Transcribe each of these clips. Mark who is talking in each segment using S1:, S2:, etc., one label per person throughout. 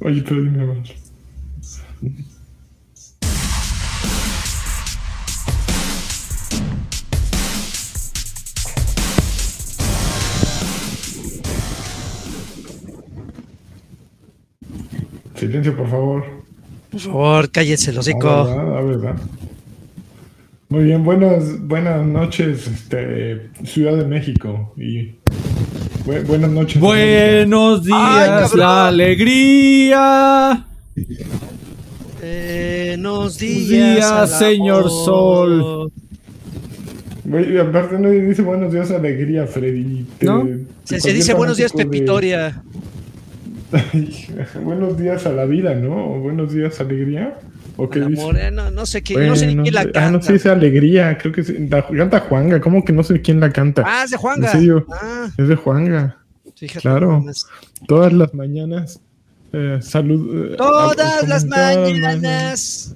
S1: Oye, pero dime más. Silencio, por favor.
S2: Por favor, cállense los hocico.
S1: Ah, ¿verdad? Ah, ¿verdad? Muy bien, buenas, buenas noches, este, Ciudad de México. Y bu- buenas noches.
S3: Buenos días,
S2: Ay,
S3: la alegría.
S2: Buenos días,
S3: señor
S2: amor.
S3: Sol.
S1: Güey, aparte no dice buenos días, alegría, Freddy. Te-
S3: ¿No?
S1: te
S2: Se, dice buenos días,
S1: de-
S2: Pepitoria.
S1: buenos días a la vida, ¿no? O buenos días, alegría. ¿O qué
S2: Al
S1: dice?
S2: amor, eh, no, no sé quién, no sé ni quién la
S1: ah,
S2: canta.
S1: no sé, dice alegría. Creo que. La canta Juanga. ¿Cómo que no sé quién la canta?
S2: Ah, es de Juanga.
S1: ¿En serio?
S2: Ah,
S1: Es de Juanga.
S2: fíjate.
S1: Claro. Todas las mañanas. eh, salud. eh,
S2: Todas
S1: ah,
S2: las mañanas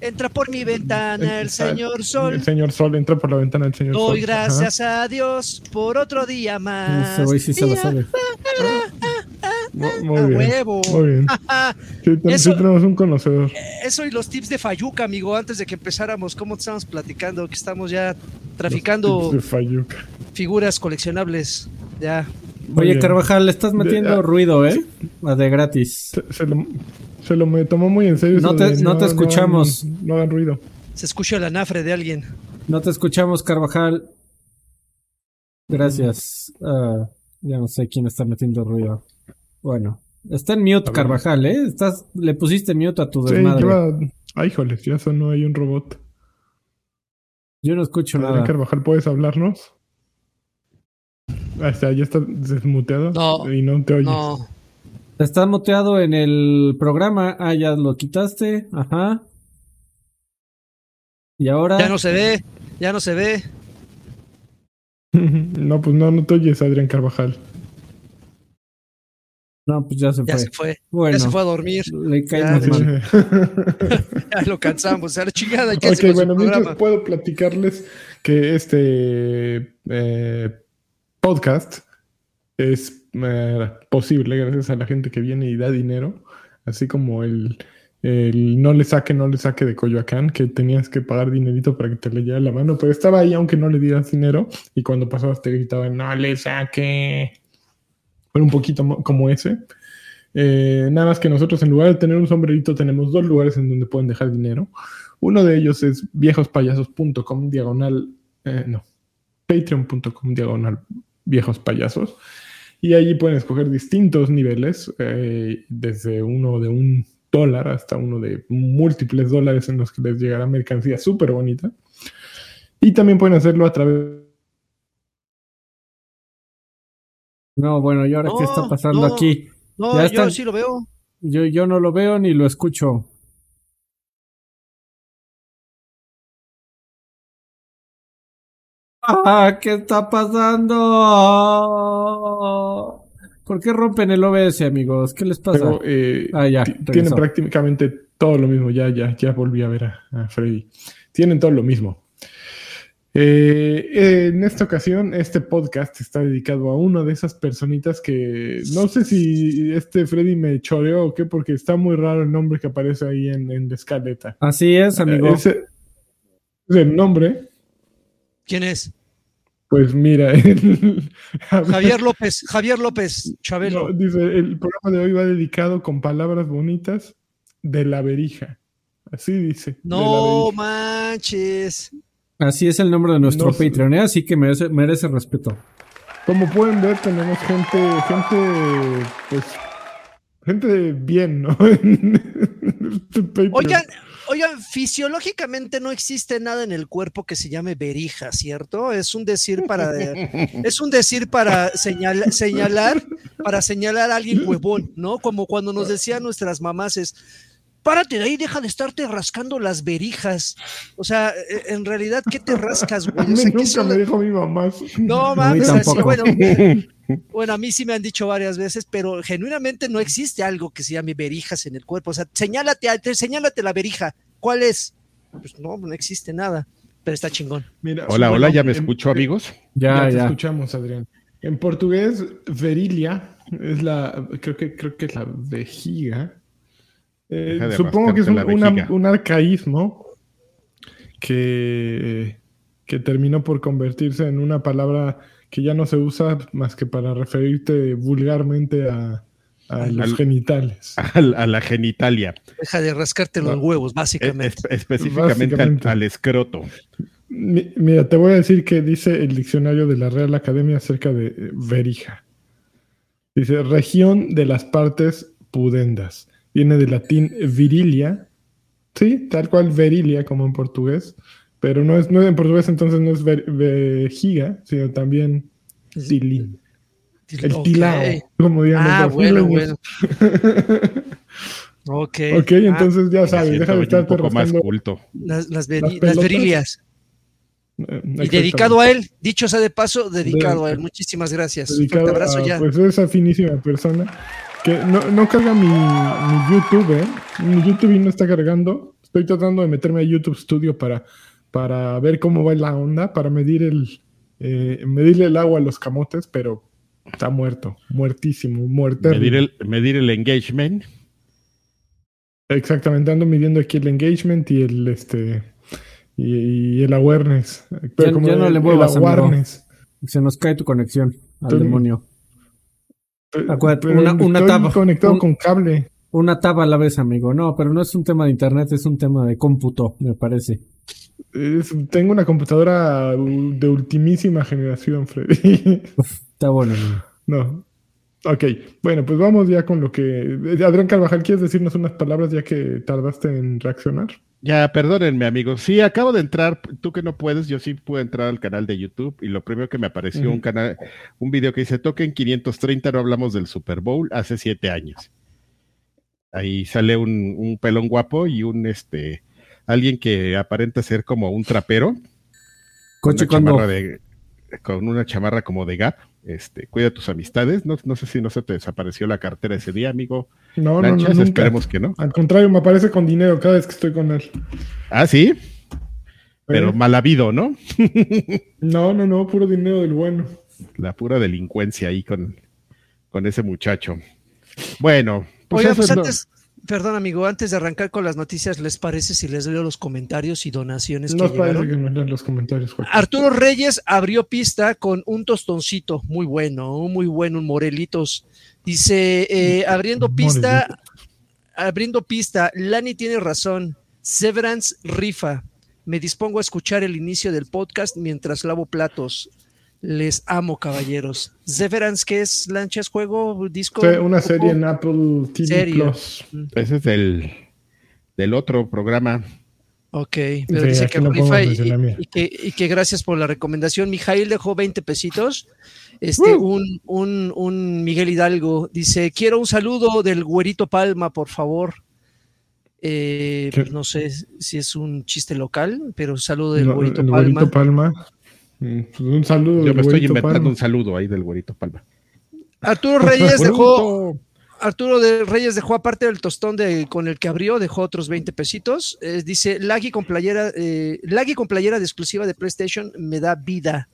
S2: entra por mi ventana el señor Sol.
S1: El señor Sol entra por la ventana del señor Sol.
S2: Doy
S1: Ajá.
S2: gracias a Dios por otro día más.
S3: Sí se lo sabe.
S1: Mu- Muy,
S2: a
S1: bien.
S2: huevo.
S1: Muy bien. Sí,
S2: Eso-
S1: sí tenemos un conocedor.
S2: Eso y los tips de Fayuca, amigo, antes de que empezáramos, ¿cómo estamos platicando? Que estamos ya traficando
S1: De Fayuca.
S2: figuras coleccionables. Ya.
S1: Muy
S3: Oye,
S1: bien.
S3: Carvajal, le estás metiendo
S1: De- ah,
S3: ruido, ¿eh? A de gratis.
S1: Se, se lo, se lo me tomó muy en serio.
S3: No te-
S1: de
S3: no te escuchamos.
S1: No, hagan- no hagan ruido.
S2: Se escucha el anafre de alguien.
S3: No te escuchamos, Carvajal. Gracias. Ah, ya no sé quién está metiendo ruido. Bueno, está en mute. Carvajal, ¿eh? Estás, le pusiste mute a tu
S1: Sí,
S3: desmadre.
S1: lleva. Ay, híjoles, ya sonó ahí un robot.
S3: Yo no escucho
S1: Adrián
S3: nada.
S1: Carvajal, ¿puedes hablarnos? Ahí está, ya está desmuteado.
S2: No,
S1: Y no te oyes.
S2: No.
S3: Está muteado en el programa. Ah, ya lo quitaste. Ajá. Y ahora.
S2: Ya no se ve. Ya no se ve.
S1: no, pues no, no te oyes, Adrián Carvajal.
S3: No, pues ya se
S2: Ya
S3: fue.
S2: se fue.
S3: Bueno,
S2: Ya se fue a dormir.
S3: le caímos
S2: Ya,
S3: mal.
S2: Ya lo cansamos. A la chingada. Ya
S1: ok, bueno, mientras puedo platicarles que este eh, podcast es eh, posible gracias a la gente que viene y da dinero, así como el, el no le saque, no le saque de Coyoacán, que tenías que pagar dinerito para que te le llegara la mano, pero estaba ahí aunque no le dieras dinero y cuando pasabas te gritaban, no le saque. Un poquito mo- como ese. Eh, nada más que nosotros en lugar de tener un sombrerito tenemos dos lugares en donde pueden dejar dinero. Uno de ellos es viejospayasos.com diagonal, eh, no, patreon.com diagonal viejos payasos. Y allí pueden escoger distintos niveles, eh, desde uno de un dólar hasta uno de múltiples dólares en los que les llegará mercancía súper bonita. Y también pueden hacerlo a través
S3: No, bueno, ¿y ahora qué está pasando
S2: no.
S3: aquí?
S2: No,
S3: Ya
S2: yo
S3: están-
S2: sí lo veo.
S3: Yo, yo no lo veo ni lo escucho. Ah, ¿qué está pasando? ¿Por qué rompen el OBS, amigos? ¿Qué les pasa?
S1: Pero eh,
S3: Ah, ya,
S1: tienen prácticamente todo lo mismo. Ya, ya, ya volví a ver a, a Freddy. Tienen todo lo mismo. Eh, en esta ocasión, este podcast está dedicado a una de esas personitas que no sé si este Freddy me choreó o qué, porque está muy raro el nombre que aparece ahí en, en la escaleta.
S3: Así es, amigo.
S1: Eh, Ese es el nombre.
S2: ¿Quién es?
S1: Pues mira, el-
S2: Javier López. Javier López Chabelo.
S1: no, dice, el programa de hoy va dedicado con palabras bonitas de la verija. Así dice.
S2: No manches.
S3: Así es el nombre de nuestro
S1: No sé.
S3: Patreon, ¿eh? así que merece, merece respeto.
S1: Como pueden ver, tenemos gente, gente, pues, gente bien, ¿no?
S2: Oigan, oigan, fisiológicamente no existe nada en el cuerpo que se llame verija, ¿cierto? Es un decir para es un decir para señal- señalar para señalar a alguien huevón, ¿no? Como cuando nos decían nuestras mamás es Párate de ahí, deja de estarte rascando las verijas. O sea, e- en realidad, ¿qué te rascas,
S1: A
S2: güey? O
S1: mí
S2: sea, ¿qué
S1: nunca
S2: son
S1: me dijo mi mamá.
S2: No mames, así, bueno, bueno, a mí sí me han dicho varias veces, pero genuinamente no existe algo que se llame verijas en el cuerpo. O sea, señálate, señálate la verija. ¿Cuál es? Pues no, no existe nada, pero está chingón.
S1: Mira,
S4: Hola, hola, ¿ya me
S1: en-
S4: escucho, amigos?
S1: Ya,
S3: Ya,
S1: te
S3: ya.
S1: escuchamos, Adrián. En portugués, verilia Es la, creo que, creo que es la vejiga. Eh, supongo que es un, una- arcaísmo que, que terminó por convertirse en una palabra que ya no se usa más que para referirte vulgarmente a, a los
S4: Al-
S1: genitales.
S4: A, la- a la genitalia.
S2: Deja de rascarte los
S1: No.
S2: huevos, básicamente.
S4: espe- específicamente al,
S1: Básicamente.
S4: al escroto.
S1: Mi- Mira, te voy a decir que dice el diccionario de la Real Academia acerca de verija. Dice región de las partes pudendas. Viene del latín virilia. Sí, tal cual virilia como en portugués. Pero no es, no es en portugués, entonces no es ver- vejiga, sino también tilín. El
S2: Ok.
S1: tilao, como dirían
S2: Ah,
S1: los
S2: bueno,
S1: brasileños.
S2: Ok.
S1: Ok,
S2: Ah,
S1: entonces ya sabes, deja de
S4: un
S1: estarte
S4: poco más culto.
S2: las, las, veri-
S1: las
S2: las
S1: pelotas.
S2: verilias.
S1: eh,
S2: Y dedicado a él, dicho sea de paso, dedicado
S1: De-
S2: a él. Muchísimas gracias. Fuerte abrazo
S1: a,
S2: ya.
S1: pues esa finísima persona que no, no carga mi, mi YouTube, ¿eh? Mi YouTube no está cargando. Estoy tratando de meterme a YouTube Studio para, para ver cómo va la onda, para medir el eh, medirle el agua a los camotes, pero está muerto, muertísimo, muerto.
S4: Medir el, medir el engagement.
S1: Exactamente, ando midiendo aquí el engagement y el este y, y el awareness. Pero
S3: Ya-
S1: como
S3: ya no
S1: el-
S3: le
S1: el
S3: muevas. Se nos cae tu conexión al demonio. Acuérdate,
S1: pero
S3: una- una
S1: estoy conectado
S3: un-
S1: con cable.
S3: Una taba a la vez, amigo. No, pero no es un tema de internet, es un tema de cómputo, me parece.
S1: Es- tengo una computadora de ultimísima generación, Freddy.
S3: Está bueno, amigo.
S1: no. Ok, bueno, pues vamos ya con lo que... Adrián Carvajal, ¿quieres decirnos unas palabras ya que tardaste en reaccionar?
S4: Ya, perdónenme, amigos. Sí, acabo de entrar. Tú que no puedes, yo sí pude entrar al canal de YouTube y lo primero que me apareció un canal, un video que dice Token 530, no hablamos del Super Bowl hace siete años. Ahí sale un, un pelón guapo y un este alguien que aparenta ser como un trapero. Con
S3: Coche
S4: una
S3: cuando
S4: chamarra de, con una chamarra como de Gap. Este, cuida tus amistades. No, no sé si no se te desapareció la cartera ese día, amigo.
S1: No, no, no,
S4: esperemos que no.
S1: Al contrario, me aparece con dinero cada vez que estoy con él.
S4: Ah, sí, pero
S1: ¿Eh?
S4: mal habido, ¿no?
S1: No, no, no, puro dinero del bueno.
S4: la pura delincuencia ahí con, con ese muchacho. Bueno, pues
S2: Oiga, pues antes, perdón amigo, antes de arrancar con las noticias, ¿les parece si les leo los comentarios y donaciones que
S1: Nos parece que lean los comentarios, Joaquín.
S2: Arturo Reyes abrió pista con un tostoncito muy bueno, muy bueno, un Morelitos. Dice, eh, abriendo pista, abriendo pista, Lani tiene razón. Severance rifa. Me dispongo a escuchar el inicio del podcast mientras lavo platos. Les amo, caballeros. Severance, ¿qué es? ¿Lanchas, juego, disco?
S1: Una serie en Apple TV
S2: Serie.
S1: Plus.
S4: ese es del, del otro programa.
S2: Ok, pero
S1: Sí,
S2: dice que
S1: no
S2: rifa y, y que, y que gracias por la recomendación. Mijail dejó 20 pesitos. Este, un, un, un Miguel Hidalgo dice: Quiero un saludo del güerito Palma, por favor. Eh, pues no sé si es un chiste local, pero un saludo del
S1: No,
S2: güerito
S1: el
S2: Palma.
S1: güerito Palma. Mm, pues un saludo.
S4: Yo me estoy inventando
S1: Palma.
S4: un saludo ahí del güerito Palma.
S2: Arturo Reyes dejó. Arturo de Reyes dejó aparte del tostón de, con el que abrió, dejó otros 20 pesitos. Eh, dice, Laggy con playera, eh, Laggy con playera de exclusiva de PlayStation me da vida.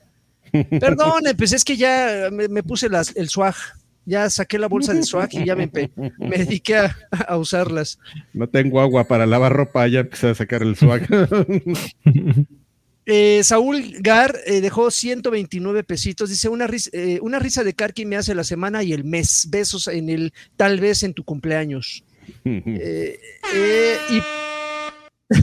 S2: Perdone, pues es que ya me, me puse las, el swag. Ya saqué la bolsa de swag y ya me dediqué a, a usarlas.
S4: No tengo agua para lavar ropa, ya empecé a sacar el swag.
S2: Eh, Saúl Gar eh, dejó 129 pesitos. Dice: una, ris- eh, una risa de Karki me hace la semana y el mes. Besos en el tal vez en tu cumpleaños. Eh, eh, y,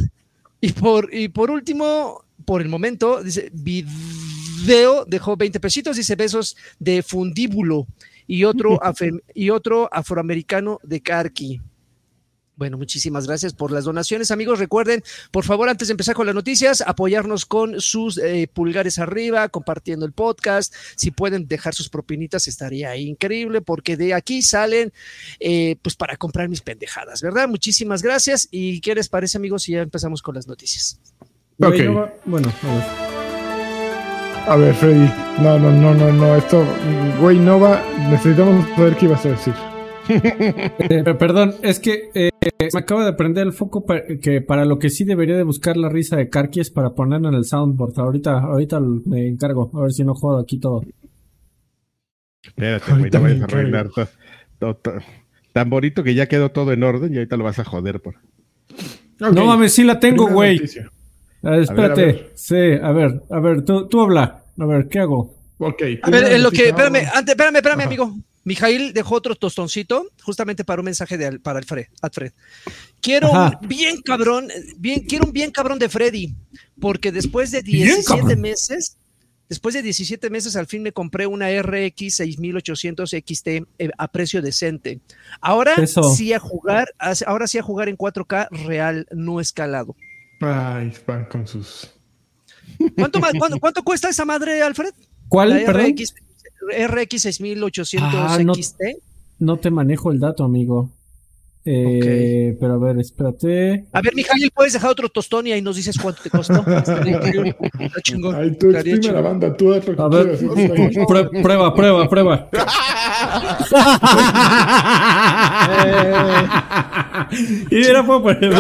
S2: y, por, y por último, por el momento, dice video dejó 20 pesitos, dice besos de fundíbulo y otro, y otro afroamericano de Carqui. Bueno, muchísimas gracias por las donaciones, amigos. Recuerden, por favor, antes de empezar con las noticias, apoyarnos con sus eh, pulgares arriba, compartiendo el podcast. Si pueden dejar sus propinitas, estaría increíble, porque de aquí salen, eh, pues, para comprar mis pendejadas, ¿verdad? Muchísimas gracias. ¿Y qué les parece, amigos, si ya empezamos con las noticias?
S1: Ok.
S3: Güey, no va- Bueno, a ver.
S1: A ver, Freddy. No, no, no, no, no. Esto, güey, Nova, necesitamos saber qué ibas a decir.
S3: Eh, perdón, es que eh, me acaba de prender el foco pa- que para lo que sí debería de buscar la risa de Karki es para ponerla en el soundboard. Ahorita, ahorita me encargo, a ver si no jodo aquí todo.
S4: Espérate, güey, no vayas a arruinar todo, todo- todo. Tan bonito que ya quedó todo en orden y ahorita lo vas a joder por.
S3: No mames, sí la tengo, güey. espérate.
S1: A ver, a ver.
S3: Sí, a ver, a ver, tú, tú habla. A ver, ¿qué hago?
S1: Ok.
S2: A ver, en lo que, espérame, antes, espérame, espérame,
S1: Ajá.
S2: amigo. Mijail dejó otro tostoncito justamente para un mensaje de, Al- para Alfred. Alfred. Quiero
S3: Ajá.
S2: un bien cabrón, bien, quiero un bien cabrón de Freddy, porque después de
S3: Bien
S2: 17
S3: cabrón.
S2: meses, después de 17 meses al fin me compré una RX 6800 XT eh, a precio decente. Ahora
S3: Eso.
S2: sí a jugar, ahora sí a jugar en 4K real, no escalado.
S1: Ay, van con sus.
S2: ¿Cuánto, más, cuánto, cuánto cuesta esa madre, Alfred?
S3: ¿Cuál,
S2: La
S3: perdón?
S2: RX, RX 6800
S3: Ah, no.
S2: XT.
S3: No te manejo el dato, amigo. Eh, Pero a ver, espérate.
S2: A ver, Mijail, ¿puedes dejar otro tostón y ahí nos dices cuánto te costó? Está chingón.
S1: Ay, tú exprime la banda, tú haz lo
S3: A ver, prueba, prueba, prueba. y mira, puedo poner.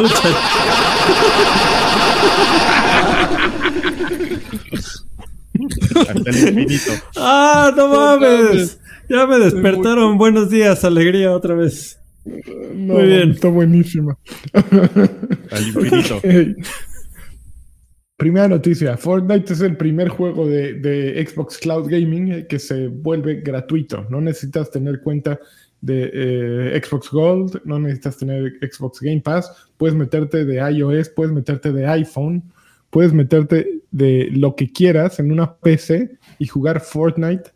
S4: Hasta el infinito.
S3: ¡Ah, no mames! Ya me despertaron. Buenos días, alegría otra vez.
S1: No,
S3: Muy bien.
S1: Está buenísima.
S4: Al infinito.
S1: Primera noticia, Fortnite es el primer juego de, de Xbox Cloud Gaming eh, que se vuelve gratuito. No necesitas tener cuenta de eh, Xbox Gold, no necesitas tener Xbox Game Pass, puedes meterte de iOS, puedes meterte de iPhone, puedes meterte de lo que quieras en una PC y jugar Fortnite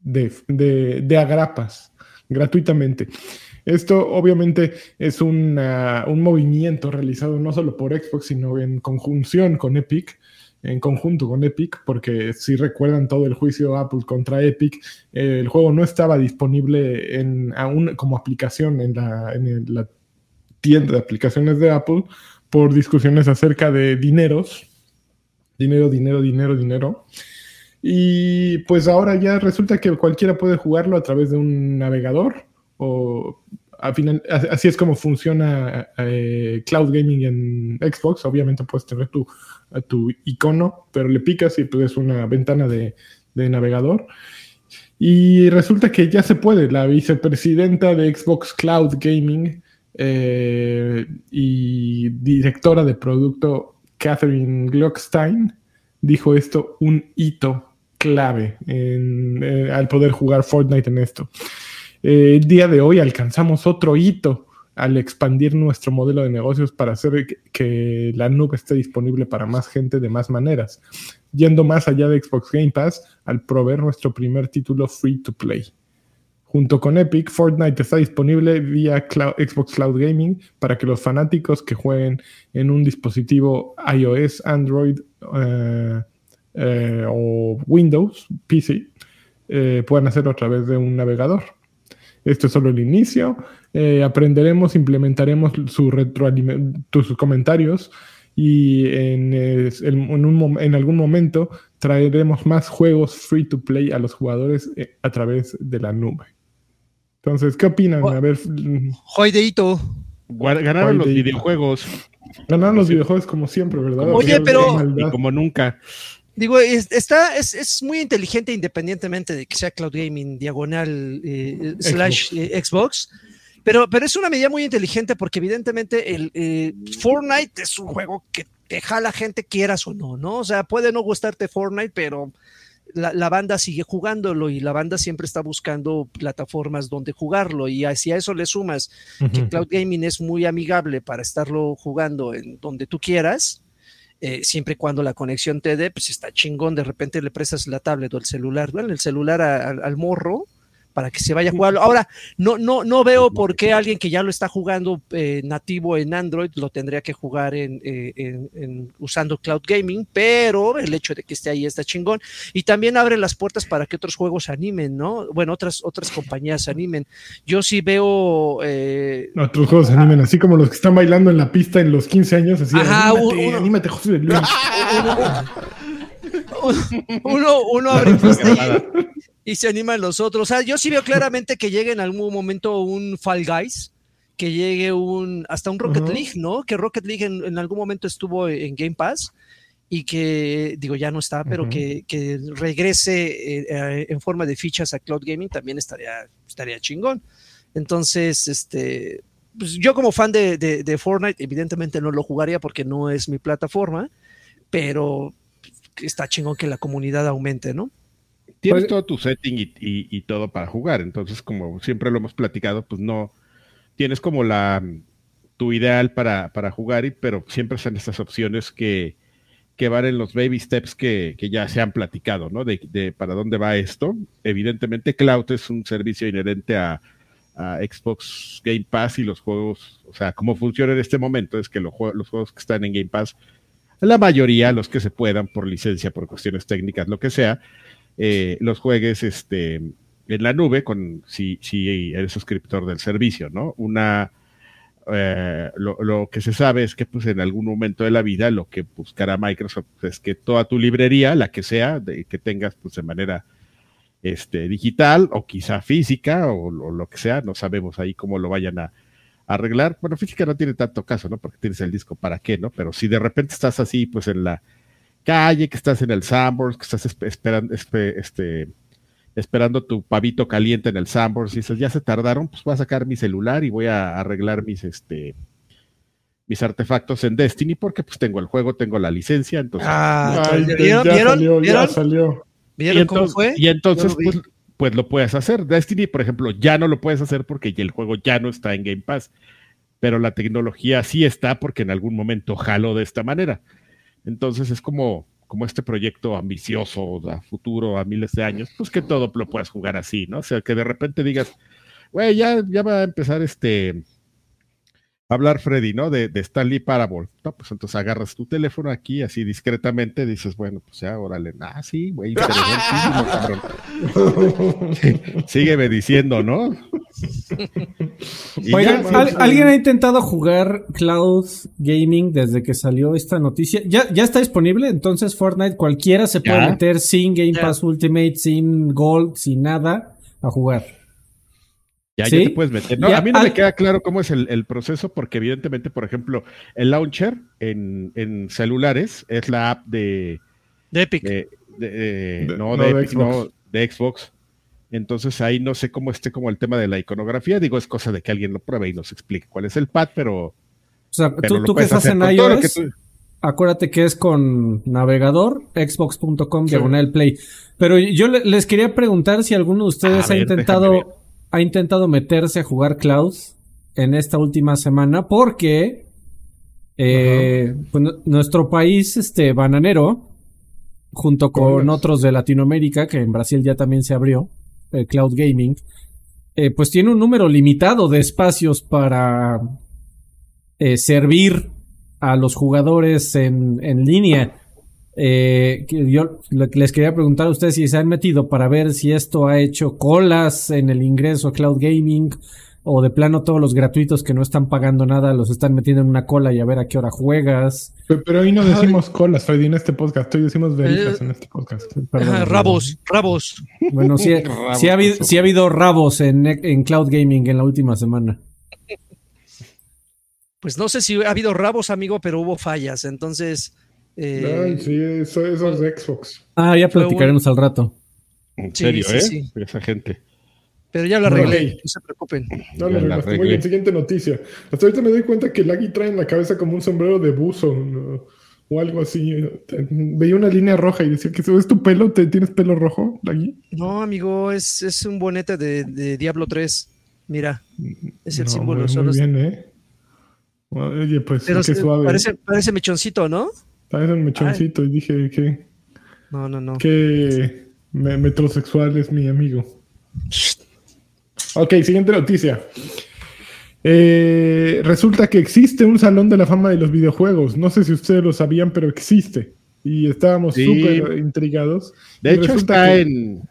S1: de, de, agrapas gratuitamente. Esto obviamente es una- un movimiento realizado no solo por Xbox, sino en conjunción con Epic, en conjunto con Epic, porque si recuerdan todo el juicio Apple contra Epic, el juego no estaba disponible en, aún como aplicación en la, en la tienda de aplicaciones de Apple por discusiones acerca de dineros. Dinero, dinero, dinero, dinero. Y pues ahora ya resulta que cualquiera puede jugarlo a través de un navegador o al final, así es como funciona eh, cloud gaming en Xbox. Obviamente puedes tener tu, tu icono, pero le picas y pues es una ventana de, de navegador. Y resulta que ya se puede. La vicepresidenta de Xbox Cloud Gaming eh, y directora de producto Catherine Glockstein dijo esto, un hito clave eh, al poder jugar Fortnite en esto. Eh, el día de hoy alcanzamos otro hito al expandir nuestro modelo de negocios para hacer que, que la nube esté disponible para más gente de más maneras, yendo más allá de Xbox Game Pass al proveer nuestro primer título free to play. Junto con Epic, Fortnite está disponible vía Xbox Cloud Gaming para que los fanáticos que jueguen en un dispositivo iOS, Android eh, eh, o Windows, PC, eh, puedan hacerlo a través de un navegador. Esto es solo el inicio. Aprenderemos, implementaremos su sus comentarios y en, algún momento traeremos más juegos free to play a los jugadores a través de la nube. Entonces, ¿qué opinan? A ver, mm,
S2: Joydeito.
S4: Gua- Ganaron los
S1: de-
S4: videojuegos
S1: ganaron los videojuegos como siempre, ¿verdad?
S2: Oye,
S1: de
S2: pero-
S4: y como nunca.
S2: Digo, es, está, es, es muy inteligente independientemente de que sea Cloud Gaming diagonal eh, slash eh, Xbox. Pero, pero es una medida muy inteligente porque evidentemente el eh, Fortnite es un juego que te jala gente quieras o no, ¿no? O sea, puede no gustarte Fortnite, pero la, la banda sigue jugándolo y la banda siempre está buscando plataformas donde jugarlo y si a eso le sumas que. Cloud Gaming es muy amigable para estarlo jugando en donde tú quieras, eh, siempre y cuando la conexión te dé, pues está chingón. De repente le prestas la tablet o el celular, bueno, el celular a- al morro para que se vaya a jugarlo. Ahora, no, no, no veo por qué alguien que ya lo está jugando eh, nativo en Android lo tendría que jugar en, eh, en- en- usando Cloud Gaming, pero el hecho de que esté ahí está chingón. Y también abre las puertas para que otros juegos se animen, ¿no? Bueno, otras, otras compañías se animen. Yo sí veo eh,
S1: Otros juegos se animen, así como los que están bailando en la pista en los 15 años, así,
S2: Ajá,
S1: anímate,
S2: uno-
S1: anímate, José Luis.
S2: uno, uno abre pista y, se animan los otros. O sea, yo sí veo claramente que llegue en algún momento un Fall Guys, que llegue un hasta un Rocket. League, ¿no? Que Rocket League en, en algún momento estuvo en Game Pass y que, digo, ya no está, pero que, que regrese eh, eh, en forma de fichas a Cloud Gaming también estaría, estaría chingón. Entonces, este, pues yo como fan de, de- de Fortnite, evidentemente no lo jugaría porque no es mi plataforma, pero está chingón que la comunidad aumente, ¿no?
S4: Tienes
S3: Pues-
S4: todo tu setting y, y- y todo para jugar. Entonces, como siempre lo hemos platicado, pues no tienes como la tu ideal para, para jugar, y, pero siempre están estas opciones que, que van en los baby steps que, que ya se han platicado, ¿no? De, de para dónde va esto. Evidentemente, Cloud es un servicio inherente a, a Xbox Game Pass y los juegos, o sea, cómo funciona en este momento es que jue- los juegos que están en Game Pass, la mayoría, los que se puedan por licencia, por cuestiones técnicas, lo que sea, eh, los juegues este, en la nube con si, si eres suscriptor del servicio, ¿no? Una eh, lo, que se sabe es que pues en algún momento de la vida lo que buscará Microsoft es que toda tu librería, la que sea, de, que tengas pues de manera este, digital o quizá física o, lo que sea, no sabemos ahí cómo lo vayan a arreglar. Bueno, física no tiene tanto caso, ¿no? Porque tienes el disco, ¿para qué, no? Pero si de repente estás así, pues en la calle, que estás en el Sandbox, que estás espe- esperando, espe- este, esperando tu pavito caliente en el Sandbox y dices, ya se tardaron, pues voy a sacar mi celular y voy a arreglar mis, este, mis artefactos en Destiny porque pues tengo el juego, tengo la licencia, entonces...
S2: Ah,
S1: Ay,
S2: entonces,
S1: ya
S2: ¿vieron? ¿Vieron?
S1: salió, ya
S2: ¿Vieron?
S1: salió.
S2: ¿Vieron
S4: y
S2: cómo fue?
S4: y entonces, pues, pues lo puedes hacer. Destiny, por ejemplo, ya no lo puedes hacer porque ya el juego ya no está en Game Pass. Pero la tecnología sí está porque en algún momento jaló de esta manera. Entonces es como, como este proyecto ambicioso a futuro, a miles de años, pues que todo lo puedas jugar así, ¿no? O sea, que de repente digas, güey, ya, ya va a empezar este hablar Freddy, ¿no? De, de Stanley Parable. No, pues entonces agarras tu teléfono aquí así discretamente, dices, bueno, pues ya, órale, ah, sí, güey, interesantísimo, cabrón. Sígueme diciendo, ¿no?
S3: Oigan,
S4: ya,
S1: sí,
S3: ¿al-
S1: sí.
S3: ¿alguien ha intentado jugar Cloud Gaming desde que salió esta noticia? ¿Ya, ya está disponible? Entonces Fortnite cualquiera se puede
S4: Ya.
S3: meter sin Game
S2: Ya.
S3: Pass Ultimate, sin Gold, sin nada a jugar.
S4: Ya,
S3: ¿Sí?
S4: ya te puedes meter. No,
S3: Ya,
S4: a mí no
S3: al-
S4: me queda claro cómo es el, el proceso, porque evidentemente, por ejemplo, el launcher en, en celulares es la app de,
S2: De Epic.
S4: de- de- de-
S1: De-
S4: no,
S1: no,
S4: de,
S1: de
S4: Epic,
S1: Xbox.
S4: no, de Xbox. Entonces ahí no sé cómo esté como el tema de la iconografía. Digo, es cosa de que alguien lo pruebe y nos explique cuál es el pad, pero,
S3: O sea,
S4: pero
S3: tú, tú que estás en
S4: que
S3: iOS,
S4: tú-
S3: acuérdate que es con navegador, xbox.com,
S1: Sí.
S3: diagonal play. Pero yo le- les quería preguntar si alguno de ustedes
S4: A
S3: ha
S4: ver,
S3: intentado. Ha intentado meterse a jugar Cloud en esta última semana, porque eh, pues, nu- nuestro país, este bananero, junto con otros de Latinoamérica, que en Brasil ya también se abrió, Cloud Gaming, eh, pues tiene un número limitado de espacios para eh, servir a los jugadores en, en línea. Eh, que yo les quería preguntar a ustedes si se han metido para ver si esto ha hecho colas en el ingreso a Cloud Gaming o de plano todos los gratuitos que no están pagando nada los están metiendo en una cola y a ver a qué hora juegas.
S1: Pero, pero hoy no decimos colas, Freddy, en este podcast. Hoy decimos
S2: Eh,
S1: en este podcast.
S3: Perdón,
S2: rabos, rabos.
S3: Bueno, sí,
S4: Rabos,
S3: sí ha, habido, sí ha habido rabos en, en Cloud Gaming en la última semana.
S2: Pues no sé si ha habido rabos, amigo, pero hubo fallas. Entonces, eh,
S1: Ay, sí, eso, eso es de Xbox.
S3: Ah, ya platicaremos al rato.
S4: En
S2: Sí,
S4: serio,
S2: sí,
S4: ¿eh?
S2: sí.
S4: Esa gente.
S2: pero ya lo arreglé, no se preocupen.
S1: No,
S4: Ya
S1: no,
S4: la
S1: no, Muy bien, siguiente noticia. Hasta ahorita me doy cuenta que Laggy trae en la cabeza como un sombrero de buzo ¿no? o algo así. Veía una línea roja y decía que eso es tu pelo, ¿Te, ¿tienes pelo rojo, Laggy?
S2: No, amigo, es, es un bonete de, de Diablo 3. Mira, es el
S1: No,
S2: símbolo.
S1: Muy,
S2: solo
S1: muy bien, ¿eh? Oye, pues
S2: pero
S1: qué suave.
S2: parece, parece mechoncito, ¿no?
S1: Parece un mechoncito y dije que,
S2: No, no, no.
S1: que me- metrosexual es mi amigo. Ok, siguiente noticia. Eh, resulta que existe un salón de la fama de los videojuegos. No sé si ustedes lo sabían, pero existe. Y estábamos
S4: Sí.
S1: súper intrigados.
S4: De
S1: Y
S4: hecho, está
S1: que-
S4: en.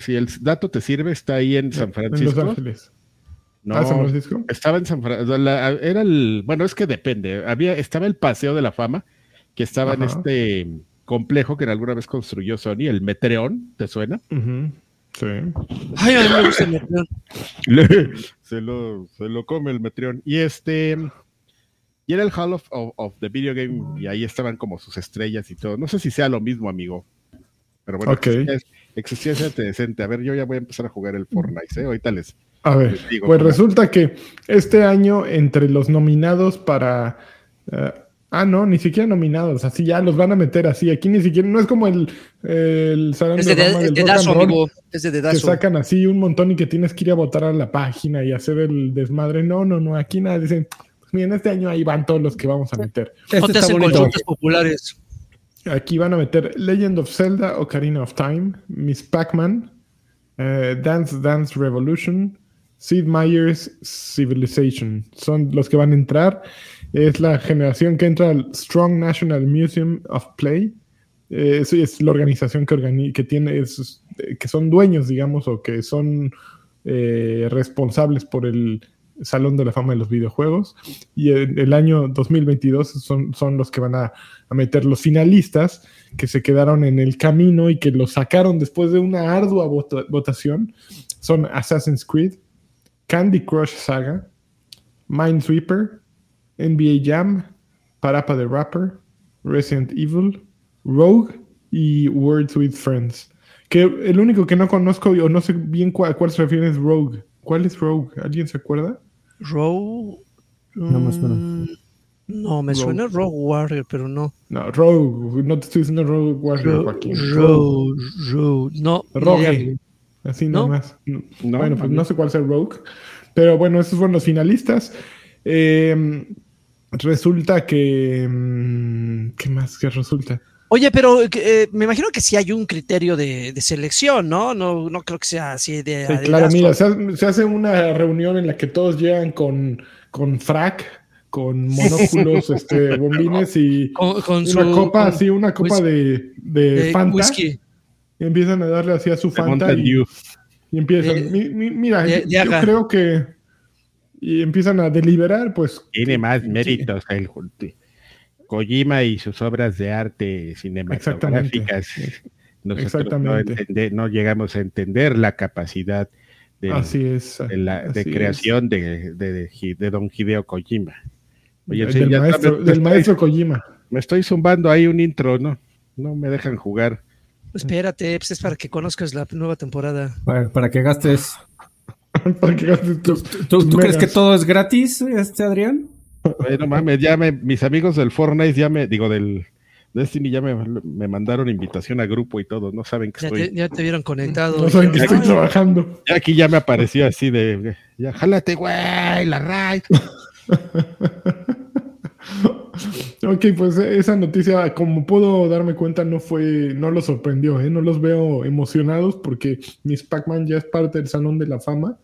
S4: Si el dato te sirve, está ahí en San
S1: En
S4: Francisco.
S1: Los Ángeles.
S4: No,
S1: Ah, San Francisco.
S4: estaba en San Francisco. Era el. Bueno, es que depende. Había, estaba el Paseo de la Fama, que estaba en este complejo que alguna vez construyó Sony, el Metreon, ¿te suena?
S1: Sí.
S2: Ay, a mí me gusta el Metreon.
S4: se, lo, se lo come el Metreon. Y este. Y era el Hall of, of- of the Video Game y ahí estaban como sus estrellas y todo. No sé si sea lo mismo, amigo. Pero bueno,
S1: Ok.
S4: existía, ese antecedente. A ver, yo ya voy a empezar a jugar el Fortnite, ¿eh? Ahorita les...
S1: A ver,
S4: Les digo,
S1: pues resulta que este año entre los nominados para... eh, ah, no, ni siquiera nominados, así ya los van a meter así. Aquí ni siquiera, no es como el, el Salón
S2: Es
S1: de
S2: de,
S1: Fama
S2: es
S1: del
S2: de Dazo,
S1: Roll,
S2: amigo. Es de
S1: que sacan así un montón y que tienes que ir a votar a la página y hacer el desmadre. No, no, no, aquí nada, dicen, pues miren, este año ahí van todos los que vamos a meter.
S3: Este
S2: te
S3: está
S2: hacen populares.
S1: Aquí van a meter Legend of Zelda, Ocarina of Time, Miss Pac-Man, eh, Dance Dance Revolution, Sid Meier's Civilization. Son los que van a entrar. Es la generación que entra al Strong National Museum of Play. Eh, es, la organización que, organi- que tiene, eh, que son dueños, digamos, o que son eh, responsables por el Salón de la Fama de los Videojuegos. Y el, el año 2022 son, son los que van a, a meter los finalistas que se quedaron en el camino y que los sacaron después de una ardua vota- votación. Son Assassin's Creed, Candy Crush Saga, Minesweeper, NBA Jam, Parappa the Rapper, Resident Evil, Rogue y Words with Friends. Que el único que no conozco o no sé bien cuál, cuál se refiere es Rogue. ¿Cuál es Rogue? ¿Alguien se acuerda?
S2: Rogue.
S3: No me suena.
S2: Mm, No, me
S1: Rogue.
S2: suena Rogue Warrior, pero no.
S1: No, Rogue. No te estoy diciendo Rogue Warrior,
S2: Ro-
S1: Joaquín.
S2: Rogue, Rogue. No.
S1: Rogue. Así
S2: ¿No?
S1: nada más. No.
S4: No,
S1: bueno, pues no sé cuál es el Rogue. Pero bueno, esos fueron los finalistas. Eh, resulta que. mm, ¿Qué más que resulta?
S2: Oye, pero eh, me imagino que sí hay un criterio de, de selección, ¿no? ¿no? No creo que sea así de.
S1: Sí, claro, mira, se hace, se hace una reunión en la que todos llegan con, con frac, con monóculos, este, bombines y
S2: Con, con
S1: una
S2: su.
S1: copa,
S2: con-
S1: así, una copa
S2: whisky.
S1: de, de
S2: de
S1: Fanta.
S2: whisky.
S1: Y empiezan a darle así a su Fanta y, empiezan.
S2: De-
S1: mi- mi- mira,
S2: de-
S1: yo,
S2: de
S1: yo
S2: Aga.
S1: creo que. Y empiezan a deliberar, pues.
S4: Tiene más
S1: Sí.
S4: méritos el Kojima y sus obras de arte cinematográficas. Nosotros no,
S1: Exactamente.
S4: entende- no llegamos a entender la capacidad de,
S1: Así es.
S4: de la- de
S1: así es.
S4: creación de, de, de Hi- de don Hideo Kojima. Oye,
S1: del,
S4: sí, ya
S1: maestro, del
S4: me,
S1: maestro
S4: estoy,
S1: Kojima.
S4: me estoy zumbando ahí un intro, ¿no? No me dejan jugar.
S2: Espérate, pues es para que conozcas la nueva temporada.
S3: Para, para que gastes. ¿Tú, crees que todo es gratis, este Adrián?
S4: Bueno, mames, ya me, mis amigos del Fortnite ya me, digo, del Destiny ya me, me mandaron invitación a grupo y todo, no saben que
S2: Ya
S4: estoy.
S2: te, ya te vieron conectado.
S1: No saben que estoy
S2: "Ay,
S1: trabajando.
S4: Ya aquí ya me apareció así de, ya, jálate, güey, la raid.
S1: Ok, pues esa noticia, como puedo darme cuenta, no fue, no los sorprendió, ¿eh? No los veo emocionados porque Miss Pac-Man ya es parte del Salón de la Fama.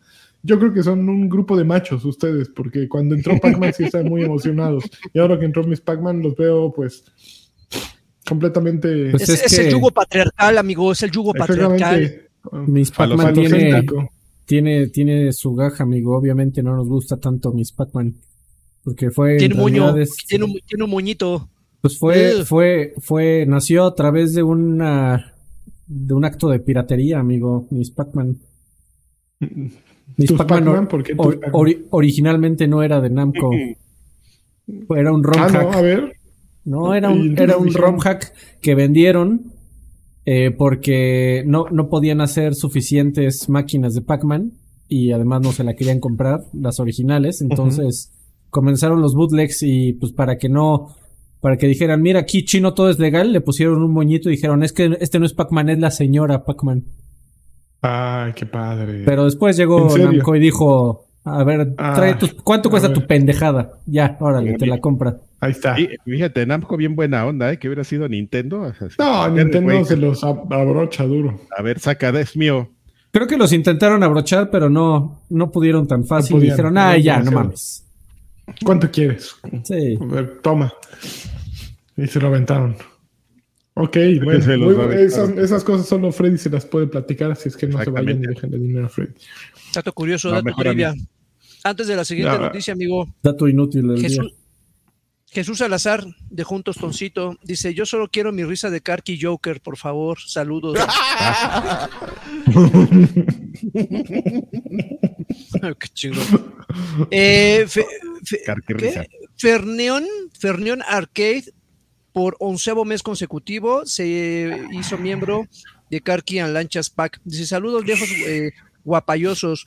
S1: Yo creo que son un grupo de machos ustedes, porque cuando entró Pac-Man sí estaban muy emocionados. Y ahora que entró Miss Pac-Man los veo, pues, completamente...
S3: Pues
S2: Es,
S3: es
S2: es el yugo patriarcal, amigo, es el yugo patriarcal.
S3: Miss Pac-Man tiene, tiene, tiene su gaja, amigo. Obviamente no nos gusta tanto Miss Pac-Man. Porque fue.
S2: Tiene
S3: es-
S2: tiene un, tiene un moñito.
S3: Pues fue, fue, fue, nació a través de una, de un acto de piratería, amigo, Miss Pac-Man. Miss
S1: ¿Tus
S3: Pac-Man originalmente no era de Namco. Era un ROM
S1: Ah,
S3: hack.
S1: no, a ver.
S3: No, era un, era un ROM hack que vendieron eh, porque no, no podían hacer suficientes máquinas de Pac-Man y además no se la querían comprar, las originales. Entonces comenzaron los bootlegs y pues para que no, para que dijeran, mira, aquí chino todo es legal, le pusieron un moñito y dijeron, es que este no es Pac-Man, es la señora Pac-Man.
S1: Ay, qué padre.
S3: Pero después
S1: ¿En
S3: llegó? Namco y dijo, a ver,
S1: Ah,
S3: trae tus- ¿cuánto cuesta
S1: ver.
S3: tu pendejada? Ya, órale, te la compra.
S1: Ahí está.
S4: Sí, fíjate, Namco bien buena onda, ¿eh? Que hubiera sido Nintendo.
S1: No, Nintendo se los ab- abrocha duro.
S4: A ver, saca, es mío.
S3: Creo que los intentaron abrochar, pero no, no pudieron tan fácil.
S1: podían,
S3: Dijeron, ah, ya, no
S1: demasiado".
S3: mames.
S1: ¿Cuánto quieres?
S3: Sí.
S1: A ver, toma. Y se lo aventaron. Ok, bueno. muy-
S4: a aventar.
S1: esas, esas cosas solo Freddy se las puede platicar, así es que no se vayan y dejen de dinero a Freddy.
S2: Dato curioso,
S4: No,
S2: dato trivia. Antes de la siguiente
S1: Ya.
S2: noticia, amigo,
S3: Dato inútil del día.
S2: Jesús, Jesús Salazar de Juntos Toncito dice: Yo solo quiero mi risa de Karki Joker, por favor. Saludos. Qué chingón. Eh, fe- fe- ¿qué?
S4: risa.
S2: Ferneón, Ferneón Arcade, por onceavo mes consecutivo, se hizo miembro de Karki and Lanchas Pack. Dice, saludos viejos eh, guapayosos.